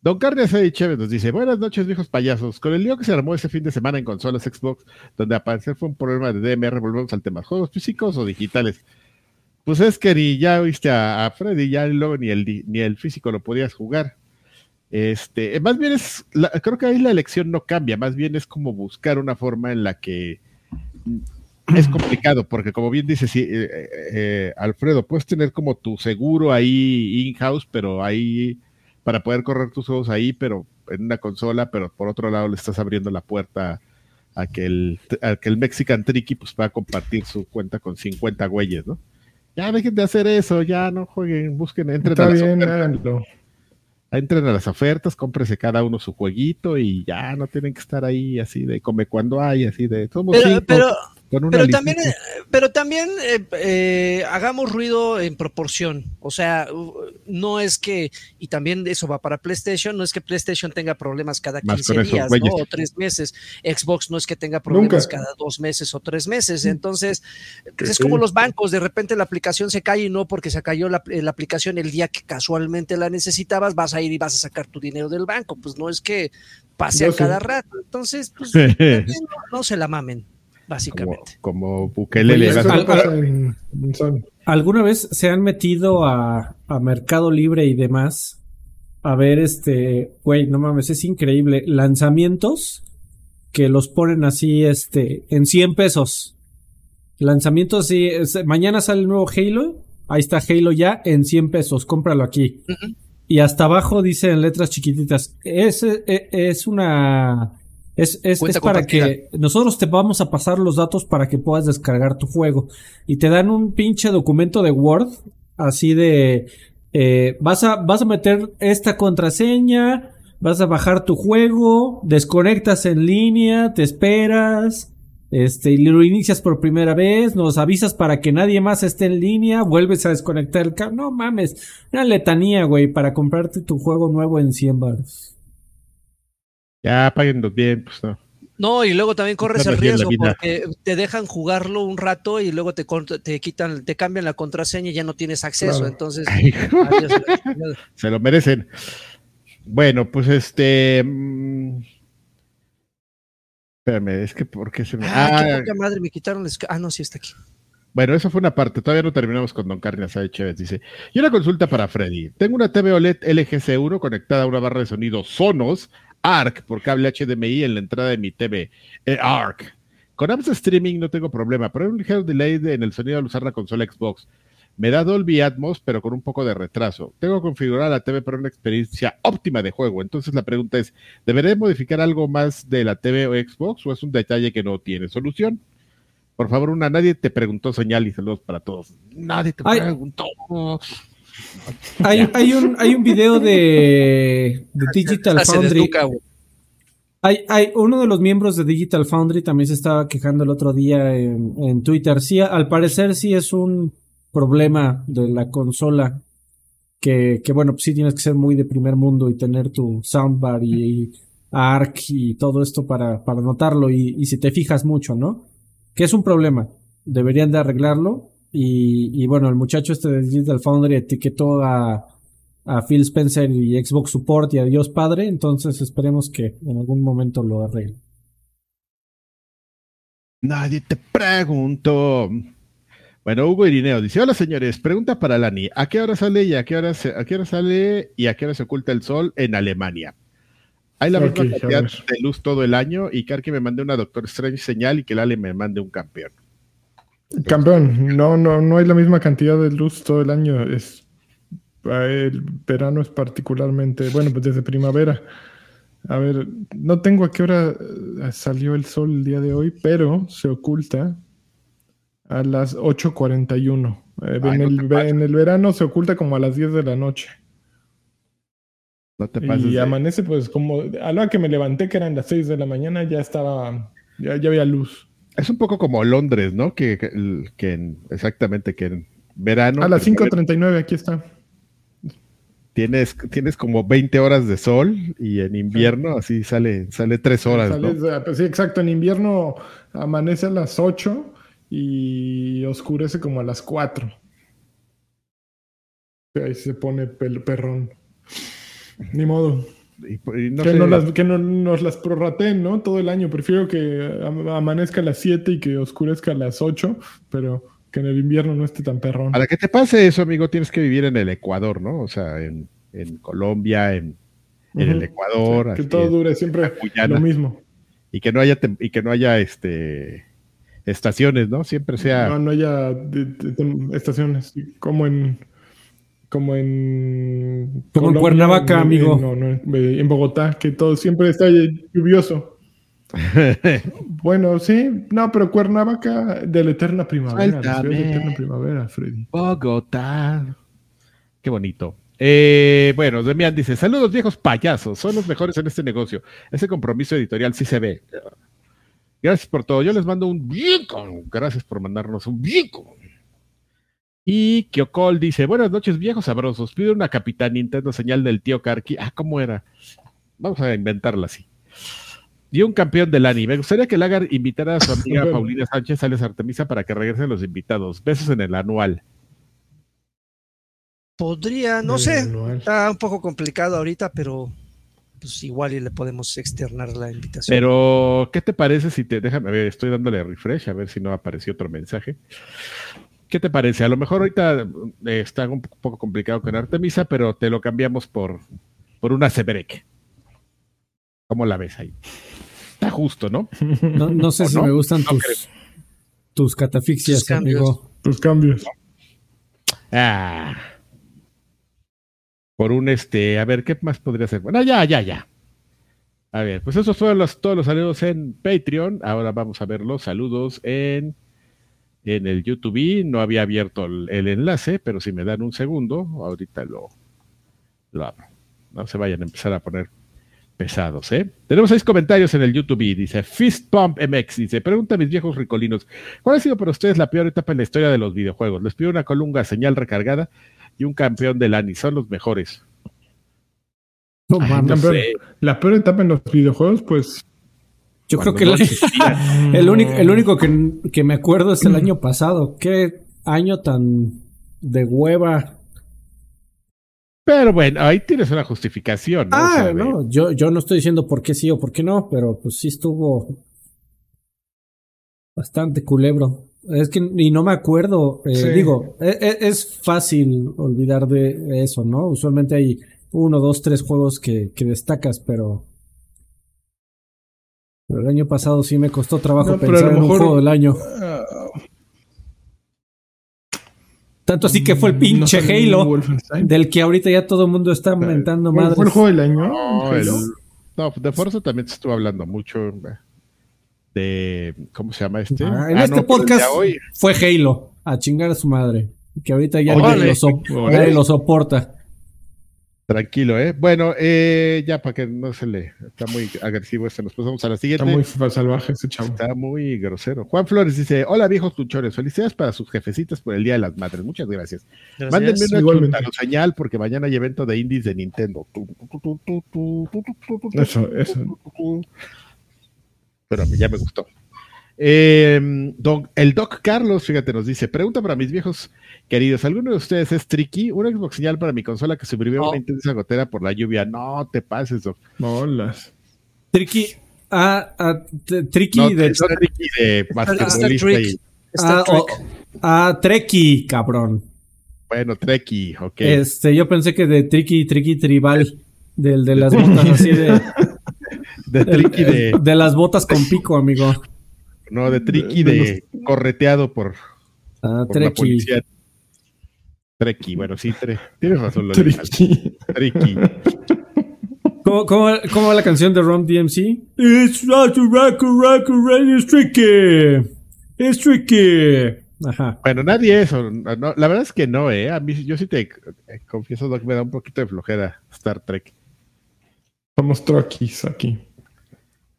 S4: Don Carnes Eddie Chévez nos dice, buenas noches viejos payasos. Con el lío que se armó ese fin de semana en consolas Xbox, donde al parecer fue un problema de DMR, volvemos al tema, ¿juegos físicos o digitales? Pues es que ni ya viste a, a Freddy, ya luego ni el, ni el físico lo podías jugar. Este, eh, más bien es, la- creo que ahí la elección no cambia, más bien es como buscar una forma en la que es complicado, porque como bien dice sí, eh, eh, Alfredo, puedes tener como tu seguro ahí in-house, pero ahí para poder correr tus juegos ahí, pero en una consola, pero por otro lado le estás abriendo la puerta a que el, a que el Mexican Tricky pues pueda compartir su cuenta con 50 güeyes, ¿no? Ya dejen de hacer eso, ya no jueguen, busquen, entren
S1: Está
S4: a las
S1: bien,
S4: ofertas
S1: háganlo.
S4: entren a las ofertas, cómprese cada uno su jueguito y ya no tienen que estar ahí así de come cuando hay, así de somos
S2: Pero,
S4: cinco
S2: pero,
S4: con una
S2: pero también, eh, pero también eh, eh, hagamos ruido en proporción. O sea, no es que, y también eso va para PlayStation, no es que PlayStation tenga problemas cada
S4: Más
S2: 15
S4: con esos
S2: días o tres meses. Xbox no es que tenga problemas
S1: Nunca.
S2: cada dos meses o tres meses. Entonces,
S1: Que
S2: es
S1: sí.
S2: como los bancos, de repente la aplicación se cae y no porque se cayó la, la aplicación el día que casualmente la necesitabas, vas a ir y vas a sacar tu dinero del banco. Pues no es que pase
S1: Yo
S2: a
S1: sí.
S2: cada rato. Entonces, pues, también no, no se la mamen, básicamente.
S4: como Bukele le
S1: Eso
S4: va a-
S1: no
S3: al-
S1: pasa en, en Sony.
S3: ¿Alguna vez se han metido a, a Mercado Libre y demás? A ver, este, güey, no mames, es increíble. Lanzamientos que los ponen así, este, en 100 pesos. Lanzamientos así, es- mañana sale el nuevo Halo. Ahí está Halo ya en 100 pesos, cómpralo aquí. Y hasta abajo dice en letras chiquititas, es, es, es una... Es, es, es para que nosotros te vamos a pasar los datos para que puedas descargar tu juego. Y te dan un pinche documento de Word, así de... eh, vas, a, vas a meter esta contraseña, vas a bajar tu juego, desconectas en línea, te esperas, este, y lo inicias por primera vez, nos avisas para que nadie más esté en línea, vuelves a desconectar el cable. No mames, una letanía, güey, para comprarte tu juego nuevo en 100 baros.
S4: Ya páguenlos bien, pues no.
S2: No, y luego también corres el riesgo porque te dejan jugarlo un rato y luego te, te quitan, te cambian la contraseña y ya no tienes acceso.
S1: Claro.
S2: Entonces,
S4: Ay,
S2: adiós
S4: se lo merecen. Bueno, pues este mm, espérame, es que por qué se me
S2: Ah, qué
S4: Ah,
S2: poca madre, me quitaron el... Ah, no, sí está aquí.
S4: Bueno, eso fue una parte. Todavía no terminamos con Don Carne Asada Chévez. Dice: Y una consulta para Freddy. Tengo una TV OLED LG C1 conectada a una barra de sonido Sonos ARC por cable HDMI en la entrada de mi TV eh, ARC. Con apps de streaming no tengo problema, pero hay un ligero delay de- en el sonido al usar la consola Xbox. Me da Dolby Atmos, pero con un poco de retraso. Tengo configurada la TV para una experiencia óptima de juego. Entonces la pregunta es: ¿deberé modificar algo más de la TV o Xbox o es un detalle que no tiene solución? Por favor, una, nadie te preguntó señal y saludos para todos. Nadie te
S3: Ay.
S4: preguntó.
S3: Hay, hay un, hay un video de, de Digital
S2: Ah,
S3: Foundry. Hay, hay uno de los miembros de Digital Foundry también se estaba quejando el otro día en, en Twitter. Sí, al parecer sí es un problema de la consola que, que bueno, pues sí tienes que ser muy de primer mundo y tener tu soundbar y, y ARC y todo esto para, para notarlo y, y si te fijas mucho, ¿no? Que es un problema. Deberían de arreglarlo y, y bueno, el muchacho este de Digital Foundry etiquetó a, a Phil Spencer y Xbox Support y a Dios Padre, entonces esperemos que en algún momento lo arregle.
S4: Nadie te preguntó. Bueno, Hugo Irineo dice: Hola señores, pregunta para Lani: ¿a qué hora sale y a qué hora, se- a qué hora sale y a qué hora se oculta el sol en Alemania? Hay la
S1: Ok,
S4: misma cantidad de luz todo el año y Karki me mande una Doctor Strange señal y que Lale me mande un campeón.
S1: Campeón, no, no, no hay la misma cantidad de luz todo el año. Es, el verano es particularmente, bueno, pues desde primavera. A ver, no tengo a qué hora eh, salió el sol el día de hoy, pero se oculta a las 8.41. Eh, en, el, en el verano se oculta como a las 10 de la noche.
S4: No te pases.
S1: Y
S4: de-
S1: amanece pues como a la hora que me levanté, que eran las 6 de la mañana, ya estaba, ya, ya había luz.
S4: Es un poco como Londres, ¿no? Que, que, en- exactamente, que en verano
S1: A las
S4: pues,
S1: 5.39 aquí está.
S4: tienes, tienes como 20 horas de sol y en invierno así sale, sale 3 horas, ¿no?
S1: Sales de- pues sí, exacto. En invierno amanece a las 8 y oscurece como a las 4. Ahí se pone pel- perrón. Ni modo.
S4: Y, y no
S1: que,
S4: sé,
S1: no las, que no nos las prorrateen, ¿no? Todo el año. Prefiero que am- amanezca a las 7 y que oscurezca a las 8, pero que en el invierno no esté tan perrón.
S4: Para que te pase eso, amigo, tienes que vivir en el Ecuador, ¿no? O sea, en, en Colombia, en, en el. Ecuador,
S1: que
S4: así,
S1: todo dure siempre lo mismo.
S4: y que no haya y que no haya este estaciones, ¿no? Siempre sea
S1: No, no haya de- de- de- estaciones. Como en. Como en.
S3: Como en Cuernavaca,
S1: en-
S3: amigo.
S1: en- no, no, en Bogotá, que todo siempre está lluvioso. Bueno, sí. No, pero Cuernavaca de la eterna primavera. La de la eterna primavera, Freddy.
S4: Bogotá. Qué bonito. Eh, bueno, Demian dice: Saludos, viejos payasos. Son los mejores en este negocio. Ese compromiso editorial sí se ve. Gracias por todo. Yo les mando un bien. Gracias por mandarnos un bien. Y Kyokol dice: Buenas noches, viejos sabrosos. Pido una Capitán Nintendo señal del tío Karki. Ah, ¿cómo era? Vamos a inventarla así. Y un campeón del anime. Me gustaría que Lagar invitara a su amiga. Paulina Sánchez Sales Artemisa para que regresen los invitados. Besos en el anual.
S2: Podría, no
S1: El
S2: sé,
S1: anual.
S2: está un poco complicado ahorita, pero pues igual y le podemos externar la invitación.
S4: Pero, ¿qué te parece si te déjame ver? Estoy dándole refresh a ver si no apareció otro mensaje. ¿Qué te parece? A lo mejor ahorita eh, está un poco complicado con Artemisa, pero te lo cambiamos por, por una Sebrek. ¿Cómo la ves ahí? Está justo, ¿no?
S3: No, no sé
S4: ¿O
S3: si
S4: no?
S3: me gustan
S4: No
S3: tus,
S4: creo.
S3: tus catafixias,
S2: Tus
S3: amigo.
S1: Tus cambios.
S4: Ah. Por un este, a ver, ¿qué más podría ser? Bueno, ya, ya, ya. A ver, pues esos fueron los, todos los saludos en Patreon. Ahora vamos a ver los saludos en, en el YouTube. No había abierto el, el enlace, pero si me dan un segundo, ahorita lo, lo abro. No se vayan a empezar a poner pesados, ¿eh? Tenemos seis comentarios en el YouTube. Dice Fist Pump MX. Dice: Pregunta a mis viejos ricolinos: ¿Cuál ha sido para ustedes la peor etapa en la historia de los videojuegos? Les pido una colunga señal recargada y un campeón del ANI. Son los mejores.
S3: No
S4: Ay,
S3: mames.
S4: no
S1: Campeón.
S4: sé.
S1: La peor etapa en los videojuegos, pues.
S3: Yo creo que
S4: no
S3: el, único, el único que, que me acuerdo es el año pasado. Qué año tan de hueva.
S4: Pero bueno, ahí tienes una justificación, ¿no? O
S3: Ah,
S4: de-
S3: no, yo, yo no estoy diciendo por qué sí o por qué no, pero pues sí estuvo bastante culebro. Es que y no me acuerdo, eh,
S1: Sí.
S3: digo, e- e- es, fácil olvidar de eso, ¿no? Usualmente hay uno, dos, tres juegos que, que destacas, pero, pero el año pasado sí me costó trabajo
S1: No,
S3: pensar en un juego del año.
S1: ah,
S3: Tanto así que fue el
S1: no
S3: pinche Halo, del que ahorita ya todo el mundo está mentando
S1: ¿Cuál
S3: madres.
S1: fue el juego del año?
S4: No, el-
S1: Halo.
S4: no, de Forza también se estuvo hablando mucho de. ¿Cómo se llama este?
S3: Ah, en
S4: Ah,
S3: este
S4: no,
S3: podcast
S4: hoy.
S3: fue Halo, a chingar a su madre. Que ahorita ya
S4: Órale.
S3: nadie, lo, so-
S1: Órale.
S3: nadie lo soporta.
S4: Tranquilo, ¿eh? Bueno, eh, ya para que no se le. Está muy agresivo este. Nos pasamos a la siguiente.
S1: Está muy salvaje ese chavo.
S4: Está muy grosero. Juan Flores dice: Hola, viejos luchores. Felicidades para sus jefecitas por el Día de las Madres. Muchas gracias.
S2: gracias.
S4: Mándenme una señal porque mañana hay evento de indies de Nintendo.
S1: Eso, eso.
S4: Pero ya me gustó. Eh, don- el Doc Carlos, fíjate, nos dice: Pregunta para mis viejos queridos: ¿Alguno de ustedes es tricky? Una Xbox señal para mi consola que sobrevivió a una intensa gotera por la lluvia. No te pases, Doc.
S1: Bolas.
S3: Tricky. Ah, ah, tricky
S4: No,
S3: de.
S4: tricky de basquetbolista y.
S3: Ah, ah, Treki, cabrón.
S4: Bueno, Treki, ok.
S3: Este, yo pensé que de Tricky, Tricky Tribal. Del de las botas así de.
S4: De tricky de.
S3: De las botas con pico, amigo.
S4: No, de tricky de correteado por,
S3: Ah,
S4: por la policía. Treki, bueno, sí, tre- tienes razón.
S1: Tricky.
S3: ¿Cómo, cómo, cómo va la canción de Rom DMC? It's not a rock, rock, rock, it's tricky. It's tricky. Ajá.
S4: Bueno, nadie eso. no, la verdad es que no, ¿eh? A mí, yo sí te eh, confieso, Doc, me da un poquito de flojera Star Trek.
S1: Somos truckies aquí.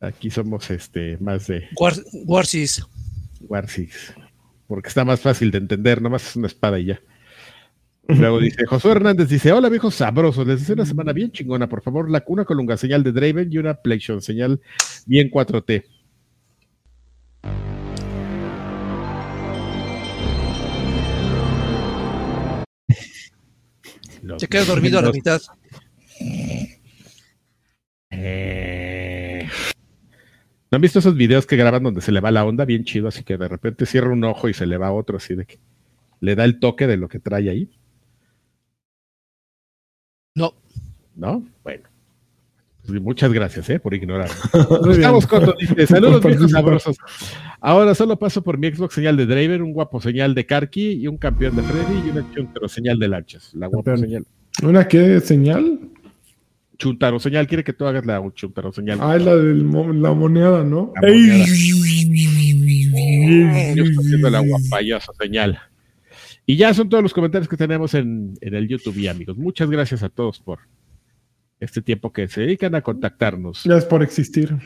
S4: Aquí somos este más de
S2: War, Warsis.
S4: War Six, porque está más fácil de entender, nomás es una espada y ya. Luego dice Josué Hernández, dice, hola viejos sabrosos, les deseo una semana bien chingona, por favor, la, una colunga señal de Draven y una PlayStation señal bien 4T. Los-
S2: Se queda dormido a la mitad.
S4: Eh, ¿No han visto esos videos que graban donde se le va la onda bien chido? Así que de repente cierra un ojo y se le va otro, así de que le da el toque de lo que trae ahí,
S2: No.
S4: ¿no? Bueno. Pues muchas gracias, ¿eh? Por ignorar. Gustavo Scotto dice, saludos viejos sabrosos. Ahora solo paso por mi Xbox señal de Draven, un guapo señal de Karki y un campeón de Freddy y una chuntaro señal de Lanchas. La
S3: Campeón.
S4: señal.
S1: ¿Una qué señal?
S4: Chuntaro señal, quiere que tú hagas la chuntaro señal.
S1: Ah, la de la moneada, ¿no?
S4: La moneada. Yo estoy haciendo la guapayosa señal. Y ya son todos los comentarios que tenemos en, en el YouTube, y amigos. Muchas gracias a todos por este tiempo que se dedican a contactarnos.
S1: Ya es por existir.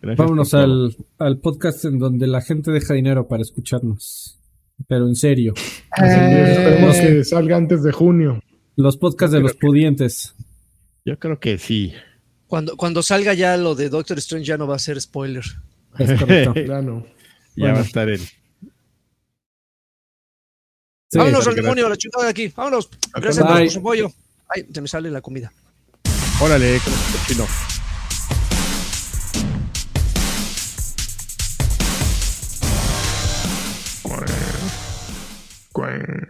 S4: Gracias
S3: Vámonos
S4: por
S3: al, al podcast en donde la gente deja dinero para escucharnos. Pero en serio.
S1: Esperemos que salga antes de junio.
S3: Los podcasts de los pudientes.
S4: Yo creo que sí.
S2: Cuando, cuando salga ya lo de Doctor Strange ya no va a ser spoiler.
S3: Es correcto.
S1: Ya no.
S4: Ya
S3: Bueno.
S4: va a estar.
S3: Sí.
S2: Vámonos,
S4: gracias.
S2: demonio, la chingada de aquí. Vámonos. Gracias por su apoyo. Ay, se me sale la comida.
S4: Órale, chino.